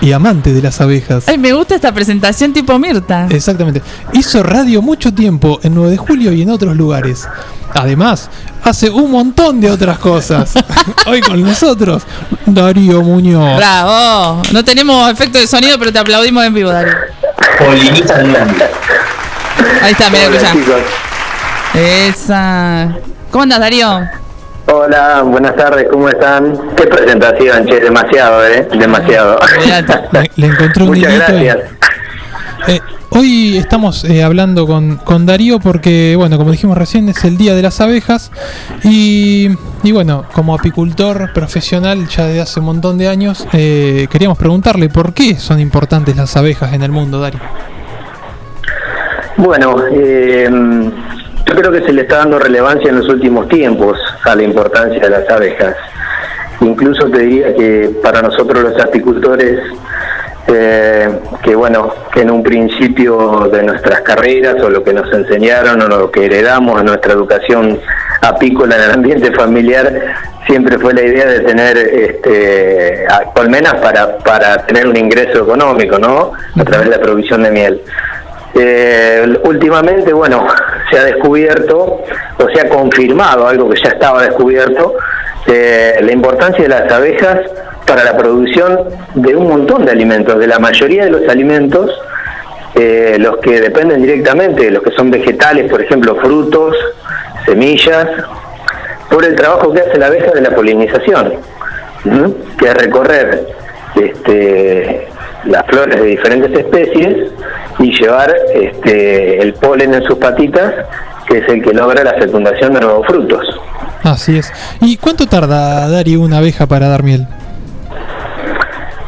y amante de las abejas. Ay, me gusta esta presentación tipo Mirta. Exactamente. Hizo radio mucho tiempo en 9 de julio y en otros lugares. Además, hace un montón de otras cosas. Hoy con nosotros, Darío Muñoz. Bravo. No tenemos efecto de sonido, pero te aplaudimos en vivo, Darío. Ahí está, mira, escucha. Esa. ¿Cómo andas, Darío? Hola, buenas tardes, ¿cómo están? Qué presentación, che, demasiado, ¿eh? Demasiado. Le, le encontré un Muchas gracias. Eh, hoy estamos eh, hablando con, con Darío porque, bueno, como dijimos recién, es el Día de las Abejas y, y bueno, como apicultor profesional ya desde hace un montón de años, eh, queríamos preguntarle por qué son importantes las abejas en el mundo, Darío. Bueno, eh, yo creo que se le está dando relevancia en los últimos tiempos a la importancia de las abejas. Incluso te diría que para nosotros los apicultores, eh, que bueno, que en un principio de nuestras carreras o lo que nos enseñaron o lo que heredamos en nuestra educación apícola en el ambiente familiar, siempre fue la idea de tener este, colmenas para, para tener un ingreso económico, ¿no? A través de la provisión de miel. Eh, últimamente, bueno, se ha descubierto o se ha confirmado algo que ya estaba descubierto, eh, la importancia de las abejas para la producción de un montón de alimentos, de la mayoría de los alimentos, eh, los que dependen directamente los que son vegetales, por ejemplo, frutos, semillas, por el trabajo que hace la abeja de la polinización, que es recorrer este, las flores de diferentes especies y llevar este, el polen en sus patitas, que es el que logra la fecundación de nuevos frutos. Así es. ¿Y cuánto tarda, Darío, una abeja para dar miel?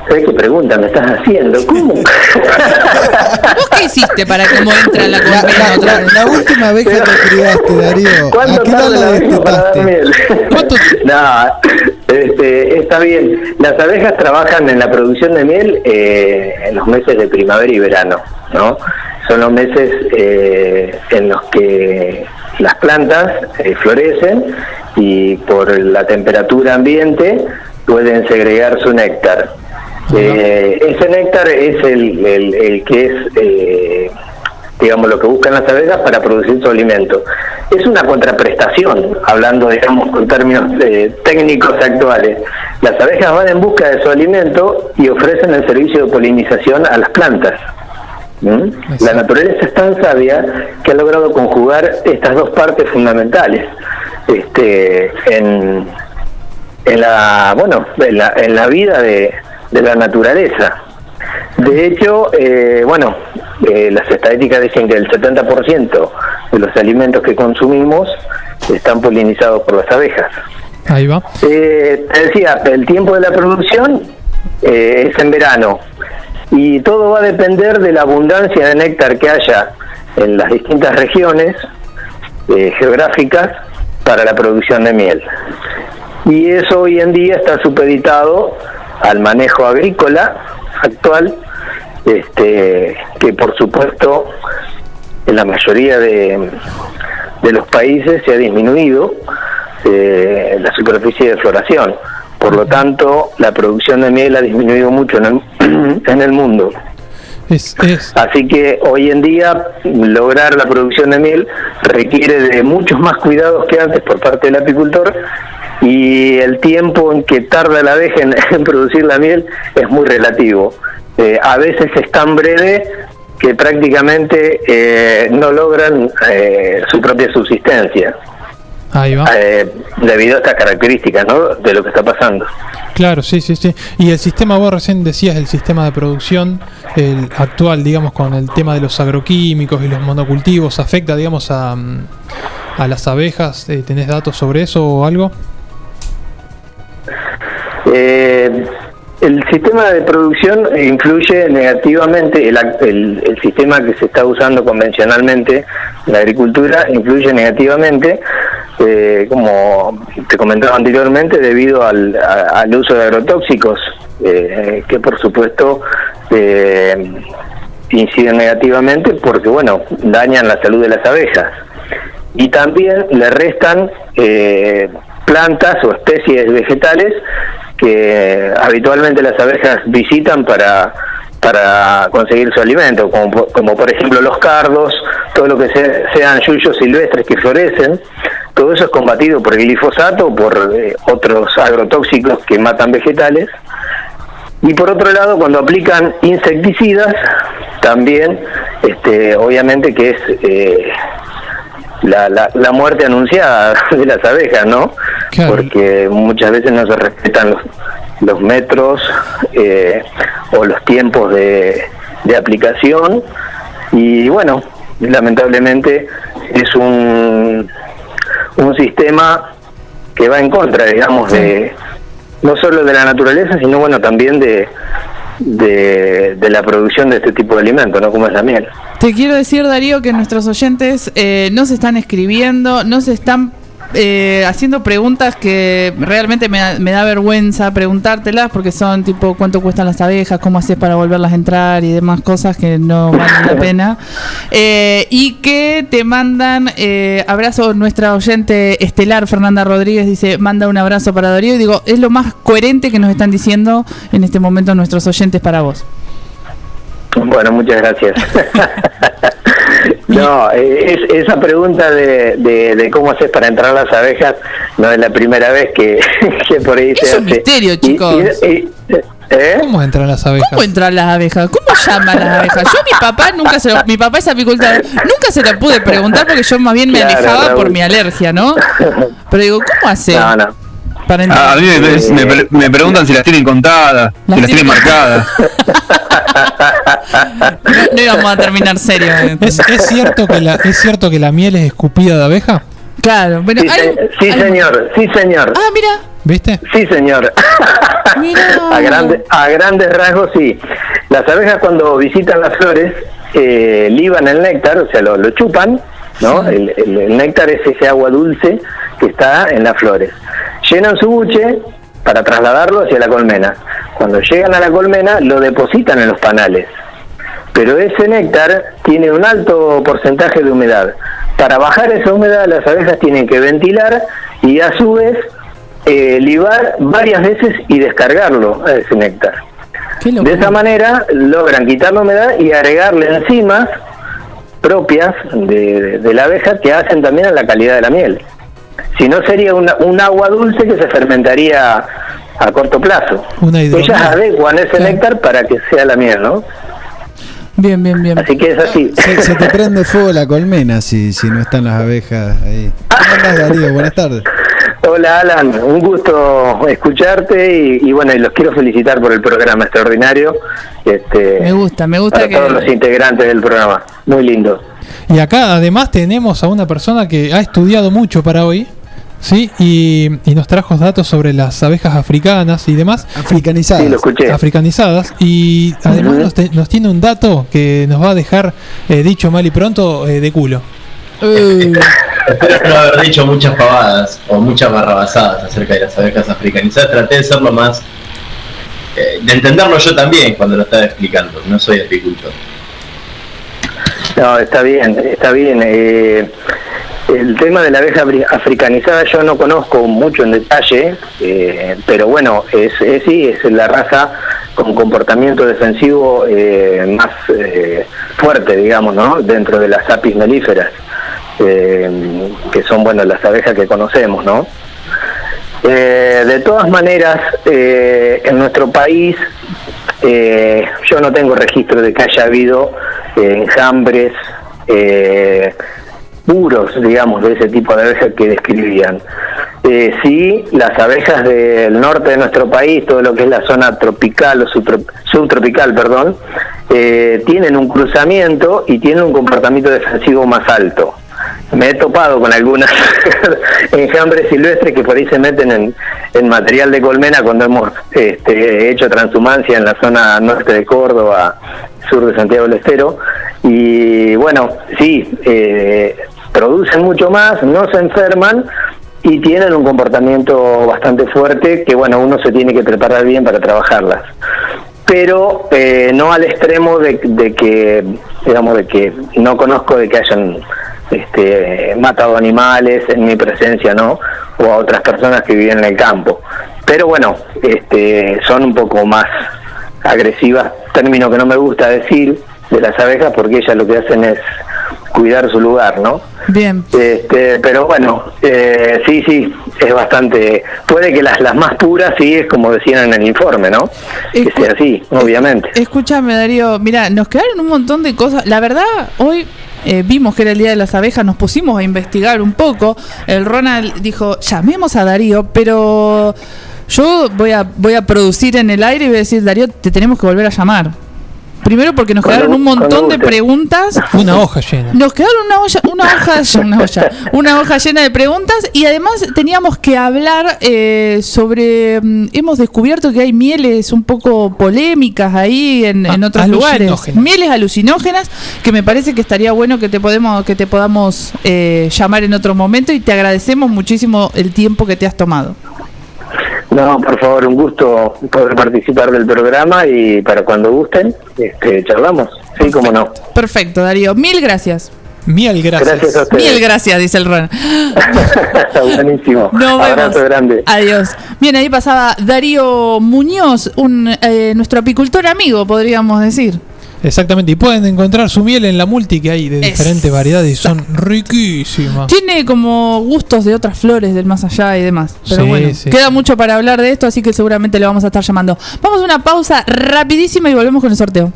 ¿Sabes qué pregunta me estás haciendo? ¿Cómo? ¿Vos qué hiciste para cómo entra la colmena otra vez? La última abeja que criaste, Darío. ¿A ¿Cuánto qué tarda la la abeja para dar destetaste? miel? no, este, está bien. Las abejas trabajan en la producción de miel eh, en los meses de primavera y verano, ¿no? Son los meses eh, en los que las plantas eh, florecen y por la temperatura ambiente pueden segregar su néctar. Eh, ese néctar es el, el- el que es, digamos, lo que buscan las abejas para producir su alimento. Es una contraprestación, hablando, digamos, con términos eh, técnicos actuales. Las abejas van en busca de su alimento y ofrecen el servicio de polinización a las plantas. ¿Mm? La naturaleza es tan sabia que ha logrado conjugar estas dos partes fundamentales este, en, en la bueno en la, en la vida de, de la naturaleza. De hecho, eh, bueno, eh, las estadísticas dicen que el 70% de los alimentos que consumimos están polinizados por las abejas. Ahí va. Eh, te decía, el tiempo de la producción eh, es en verano y todo va a depender de la abundancia de néctar que haya en las distintas regiones geográficas para la producción de miel. Y eso hoy en día está supeditado al manejo agrícola actual, este, que por supuesto en la mayoría de, de los países se ha disminuido eh, la superficie de floración. Por lo tanto, la producción de miel ha disminuido mucho en el, en el mundo. Así que hoy en día lograr la producción de miel requiere de muchos más cuidados que antes por parte del apicultor y el tiempo en que tarda la abeja en, en producir la miel es muy relativo. eh, a veces es tan breve que prácticamente eh, no logran eh, su propia subsistencia. Ahí va. eh, debido a estas características ¿no? de lo que está pasando. Claro, sí, sí, sí. Y el sistema, vos recién decías, el sistema de producción, el actual, digamos, con el tema de los agroquímicos y los monocultivos, ¿afecta, digamos, a, a las abejas? Eh, ¿Tenés datos sobre eso o algo? Eh, el sistema de producción influye negativamente, el, el- el sistema que se está usando convencionalmente en la agricultura influye negativamente, eh, como te comentaba anteriormente, debido al, al uso de agrotóxicos, eh, que por supuesto eh, inciden negativamente porque, bueno, dañan la salud de las abejas. Y también le restan eh, plantas o especies vegetales que habitualmente las abejas visitan para para conseguir su alimento, como, como por ejemplo los cardos, todo lo que se- sean yuyos silvestres que florecen, todo eso es combatido por el glifosato o por eh, otros agrotóxicos que matan vegetales. Y por otro lado, cuando aplican insecticidas, también, este, obviamente que es eh, la, la, la muerte anunciada de las abejas, ¿no? Porque muchas veces no se respetan los, los metros eh, o los tiempos de, de aplicación y bueno, lamentablemente es un, un sistema que va en contra, digamos, de no solo de la naturaleza, sino bueno, también de, de, de la producción de este tipo de alimentos, ¿no? Como es la miel. Te quiero decir, Darío, que nuestros oyentes eh, no se están escribiendo, no se están eh, haciendo preguntas que realmente me, da- me da vergüenza preguntártelas porque son tipo cuánto cuestan las abejas, cómo haces para volverlas a entrar y demás cosas que no valen la pena. Eh, y que te mandan eh, abrazo, nuestra oyente estelar Fernanda Rodríguez dice, manda un abrazo para Darío y digo, es lo más coherente que nos están diciendo en este momento nuestros oyentes para vos. Bueno, muchas gracias. no, eh, es- esa pregunta de, de, de cómo haces para entrar las abejas no es la primera vez que, que por ahí se Es hace. un misterio, chicos. y- y- ¿eh? ¿Cómo entran las abejas? ¿Cómo entran las abejas? ¿Cómo llaman las abejas? Yo a mi papá nunca se lo, mi papá es apicultor, nunca se lo pude preguntar porque yo más bien me Claro, alejaba Raúl. por mi alergia, ¿no? Pero digo, ¿cómo hace? No, no. Ah, a mí me, me pre- me preguntan si las tienen contadas, si las tienen marcadas. No, no íbamos a terminar serio. ¿Es, es cierto que la, ¿Es cierto que la miel es escupida de abeja? Claro, bueno, sí, se- sí, señor, sí, señor. Ah, mira. ¿Viste? Sí, señor. a, grande- a grandes rasgos, sí. Las abejas cuando visitan las flores eh, liban el néctar, o sea, lo, lo chupan, ¿no? El, el- el néctar es ese agua dulce que está en las flores. Llenan su buche para trasladarlo hacia la colmena. Cuando llegan a la colmena, lo depositan en los panales. Pero ese néctar tiene un alto porcentaje de humedad. Para bajar esa humedad, las abejas tienen que ventilar y a su vez eh, libar varias veces y descargarlo a ese néctar. De esa manera logran quitar la humedad y agregarle enzimas propias de, de la abeja que hacen también a la calidad de la miel. Si no sería una- un agua dulce que se fermentaría a corto plazo. Una. Ellas adecuan ese néctar para que sea la miel, ¿no? Bien, bien, bien. Así que es así. Se, se te prende fuego la colmena si, si no están las abejas ahí. ¿Cómo andás, Darío? Buenas tardes. Hola Alan, un gusto escucharte y, y bueno, y los quiero felicitar por el programa extraordinario. Este, Me gusta, me gusta para que- todos los integrantes del programa. Muy lindo. Y acá además tenemos a una persona que ha estudiado mucho para hoy, ¿sí? Y, y nos trajo datos sobre las abejas africanas y demás. Africanizadas. Sí, lo escuché. Africanizadas. Y además nos, te- nos tiene un dato que nos va a dejar, eh, dicho mal y pronto, eh, de culo. Espero no haber dicho muchas pavadas o muchas barrabasadas acerca de las abejas africanizadas. Traté de ser lo más. eh, de entenderlo yo también cuando lo estaba explicando. No soy apicultor. No, está bien, está bien. eh, el tema de la abeja afri- africanizada yo no conozco mucho en detalle, eh, pero bueno, es, sí, es la raza con comportamiento defensivo eh, más eh, fuerte, digamos, ¿no? Dentro de las apis melíferas, que son, bueno, las abejas que conocemos, ¿no? De todas maneras, en nuestro país yo no tengo registro de que haya habido enjambres puros, digamos, de ese tipo de abejas que describían. Eh, sí, las abejas del norte de nuestro país, todo lo que es la zona tropical o subtro- subtropical, perdón, eh, tienen un cruzamiento y tienen un comportamiento defensivo más alto. Me he topado con algunas enjambres silvestres que por ahí se meten en, en material de colmena cuando hemos este, hecho transhumancia en la zona norte de Córdoba, sur de Santiago del Estero. Y bueno, sí, eh, producen mucho más, no se enferman y tienen un comportamiento bastante fuerte que bueno, uno se tiene que preparar bien para trabajarlas. Pero eh, no al extremo de, de que digamos de que no conozco de que hayan este, matado animales en mi presencia no o a otras personas que viven en el campo. Pero bueno este, son un poco más agresivas. Término que no me gusta decir de las abejas porque ellas lo que hacen es cuidar su lugar no Bien. este, pero bueno, eh, sí, sí, es bastante. Puede que las, las más puras, sí, es como decían en el informe, ¿no? Que sea así, obviamente. Escúchame, Darío, mira, nos quedaron un montón de cosas. La verdad, hoy eh, vimos que era el Día de las Abejas, nos pusimos a investigar un poco. El Ronald dijo, llamemos a Darío, pero yo voy a, voy a producir en el aire y voy a decir, Darío, te tenemos que volver a llamar. Primero porque nos quedaron un montón de preguntas. Una hoja llena. Nos quedaron una olla, una hoja, una olla, una hoja llena de preguntas y además teníamos que hablar eh, sobre. mm, hemos descubierto que hay mieles un poco polémicas ahí en, en otros lugares. alucinógenas. Mieles alucinógenas que me parece que estaría bueno que te podemos, que te podamos eh, llamar en otro momento y te agradecemos muchísimo el tiempo que te has tomado. No, por favor, un gusto poder participar del programa y para cuando gusten, este, charlamos. Sí, cómo no. Perfecto, Darío. Mil gracias. Mil gracias. Gracias a ustedes. Mil gracias, dice el Ron. Buenísimo. Nos Abrazo vemos. grande. Adiós. Bien, ahí pasaba Darío Muñoz, un, eh, nuestro apicultor amigo, podríamos decir. Exactamente, y pueden encontrar su miel en la multi que hay de diferentes variedades y son riquísimas. Tiene como gustos de otras flores del más allá y demás. Pero Sí, bueno, sí. queda mucho para hablar de esto, así que seguramente le vamos a estar llamando. Vamos a una pausa rapidísima y volvemos con el sorteo.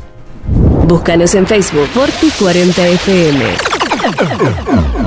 Búscanos en Facebook Forti40FM.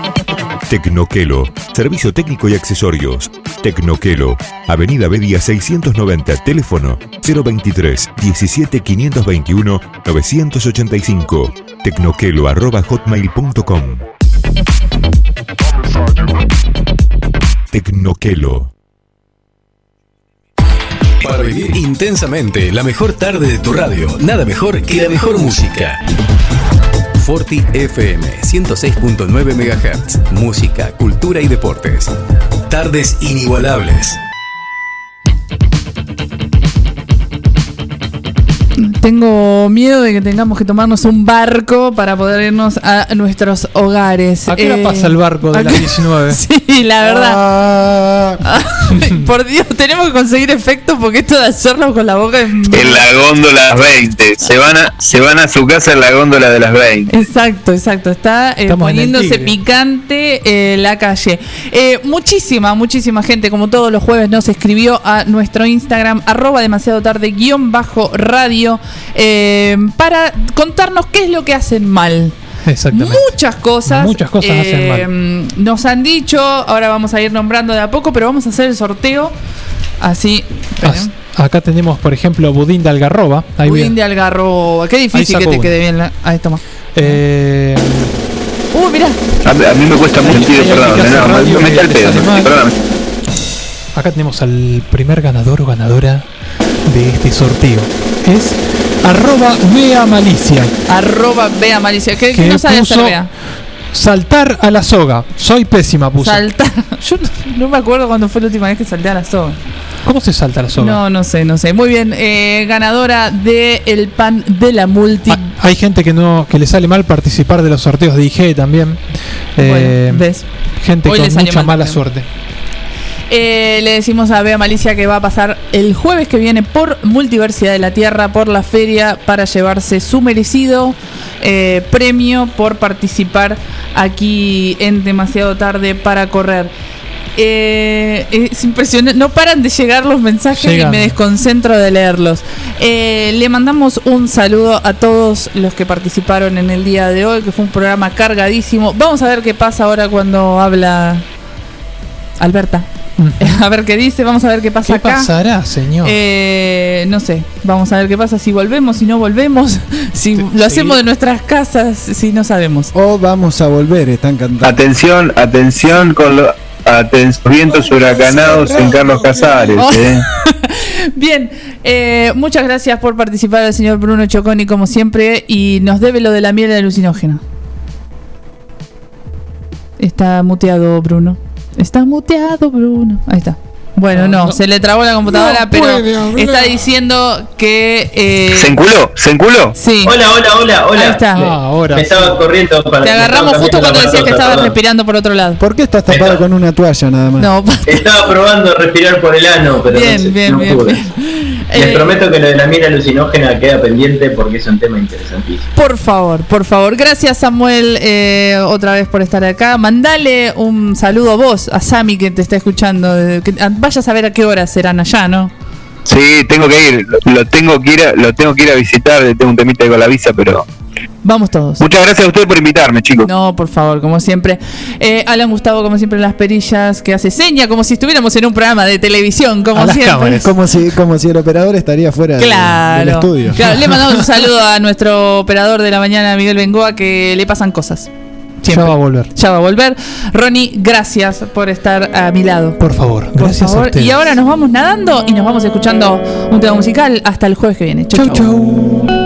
Tecnoquelo, servicio técnico y accesorios. Tecnoquelo, Avenida Bedia 690, teléfono 023 17 521 985. Tecnoquelo arroba hotmail.com. Tecnoquelo. Para vivir intensamente la mejor tarde de tu radio, nada mejor que la mejor música. Forti FM 106.9 MHz. Música, cultura y deportes. Tardes inigualables. Tengo miedo de que tengamos que tomarnos un barco para poder irnos a nuestros hogares. ¿A qué hora Eh, pasa el barco de las acá- 19? Sí, la verdad. Ay, por Dios, tenemos que conseguir efectos porque esto de hacerlo con la boca es... En la góndola 20. Se van a, se van a su casa en la góndola de las 20. Exacto, exacto. Está eh, poniéndose picante eh, la calle. Eh, muchísima, muchísima gente, como todos los jueves, nos escribió a nuestro Instagram, arroba demasiado tarde, guion bajo radio, eh, para contarnos qué es lo que hacen mal. Exactamente. Muchas cosas. Muchas cosas hacen mal. mal. Nos han dicho, ahora vamos a ir nombrando de a poco, pero vamos a hacer el sorteo. Así. As- Acá tenemos, por ejemplo, budín de algarroba. Ahí Budín bien. de algarroba. Qué difícil que te uno. quede bien. La... Ahí toma. Eh, Uh, mira. A, mí- a mí me cuesta mucho, tío, perdón. No, me, me el que pedo. acá tenemos al primer ganador o ganadora de este sorteo. Es arroba Bea Malicia. Arroba Bea Malicia. ¿Qué, Que no sabe hacer Bea? Saltar a la soga. Soy pésima, puso. Saltar. Yo no, no me acuerdo cuándo fue la última vez que salté a la soga. ¿Cómo se salta a la soga? No, no sé, no sé. Muy bien. eh, ganadora de el pan de la multi. Hay gente que no que le sale mal participar de los sorteos de IG también. Eh, ves. Gente Hoy con mucha mal mala también. suerte. Eh, le decimos a Bea Malicia que va a pasar el jueves que viene por Multiversidad de la Tierra, por la feria, para llevarse su merecido eh, premio por participar aquí en Demasiado Tarde para Correr. Eh, es impresionante, no paran de llegar los mensajes Llegan. y me desconcentro de leerlos. Eh, le mandamos un saludo a todos los que participaron en el día de hoy, que fue un programa cargadísimo. Vamos a ver qué pasa ahora cuando habla Alberta. A ver qué dice, vamos a ver qué pasa ¿Qué acá. pasará, señor? Eh, no sé, vamos a ver qué pasa si volvemos, si no volvemos, si lo hacemos de nuestras casas, si no sabemos. O vamos a volver, están cantando. Atención, atención con los vientos huracanados en Carlos Casares. Oh. eh. Bien, eh, muchas gracias por participar el señor Bruno Choconi como siempre y nos debe lo de la miel alucinógena. Está muteado Bruno. Está muteado Bruno. Ahí está. Bueno, no, se le trabó la computadora, No pero puede está diciendo que... eh, ¿Se enculó? ¿Se enculó? Sí. Hola, hola, hola, hola. Ahí está. Me- Ah, ahora me estaba corriendo para. Te agarramos justo cuando decías que estabas perdón. respirando por otro lado. ¿Por qué estás tapado con una toalla nada más? No, Estaba probando respirar por el ano, pero Bien, no, sé, bien, no bien, pude. bien. Les Eh, prometo que lo de la miel alucinógena queda pendiente porque es un tema interesantísimo. Por favor, por favor. Gracias Samuel eh, otra vez por estar acá. Mandale un saludo a vos, a Sami que te está escuchando. que- ah, vaya a saber a qué horas serán allá, ¿no? Sí, tengo que ir. Lo- Lo tengo que ir a, lo tengo que ir a visitar. Tengo un temita ahí con la visa, pero. Vamos todos. Muchas gracias a ustedes por invitarme, chicos. No, por favor, como siempre. Eh, Alan Gustavo, como siempre, en las perillas, que hace seña, como si estuviéramos en un programa de televisión, como siempre. Como si, como si el operador estaría fuera de- del estudio. Claro, Le mandamos un saludo a nuestro operador de la mañana, Miguel Bengoa, que le pasan cosas. Ya va a volver. Ya va a volver. Ronnie, gracias por estar a mi lado. Por favor, Por gracias a ustedes. Y ahora nos vamos nadando y nos vamos escuchando un tema musical hasta el jueves que viene. Chau, chau.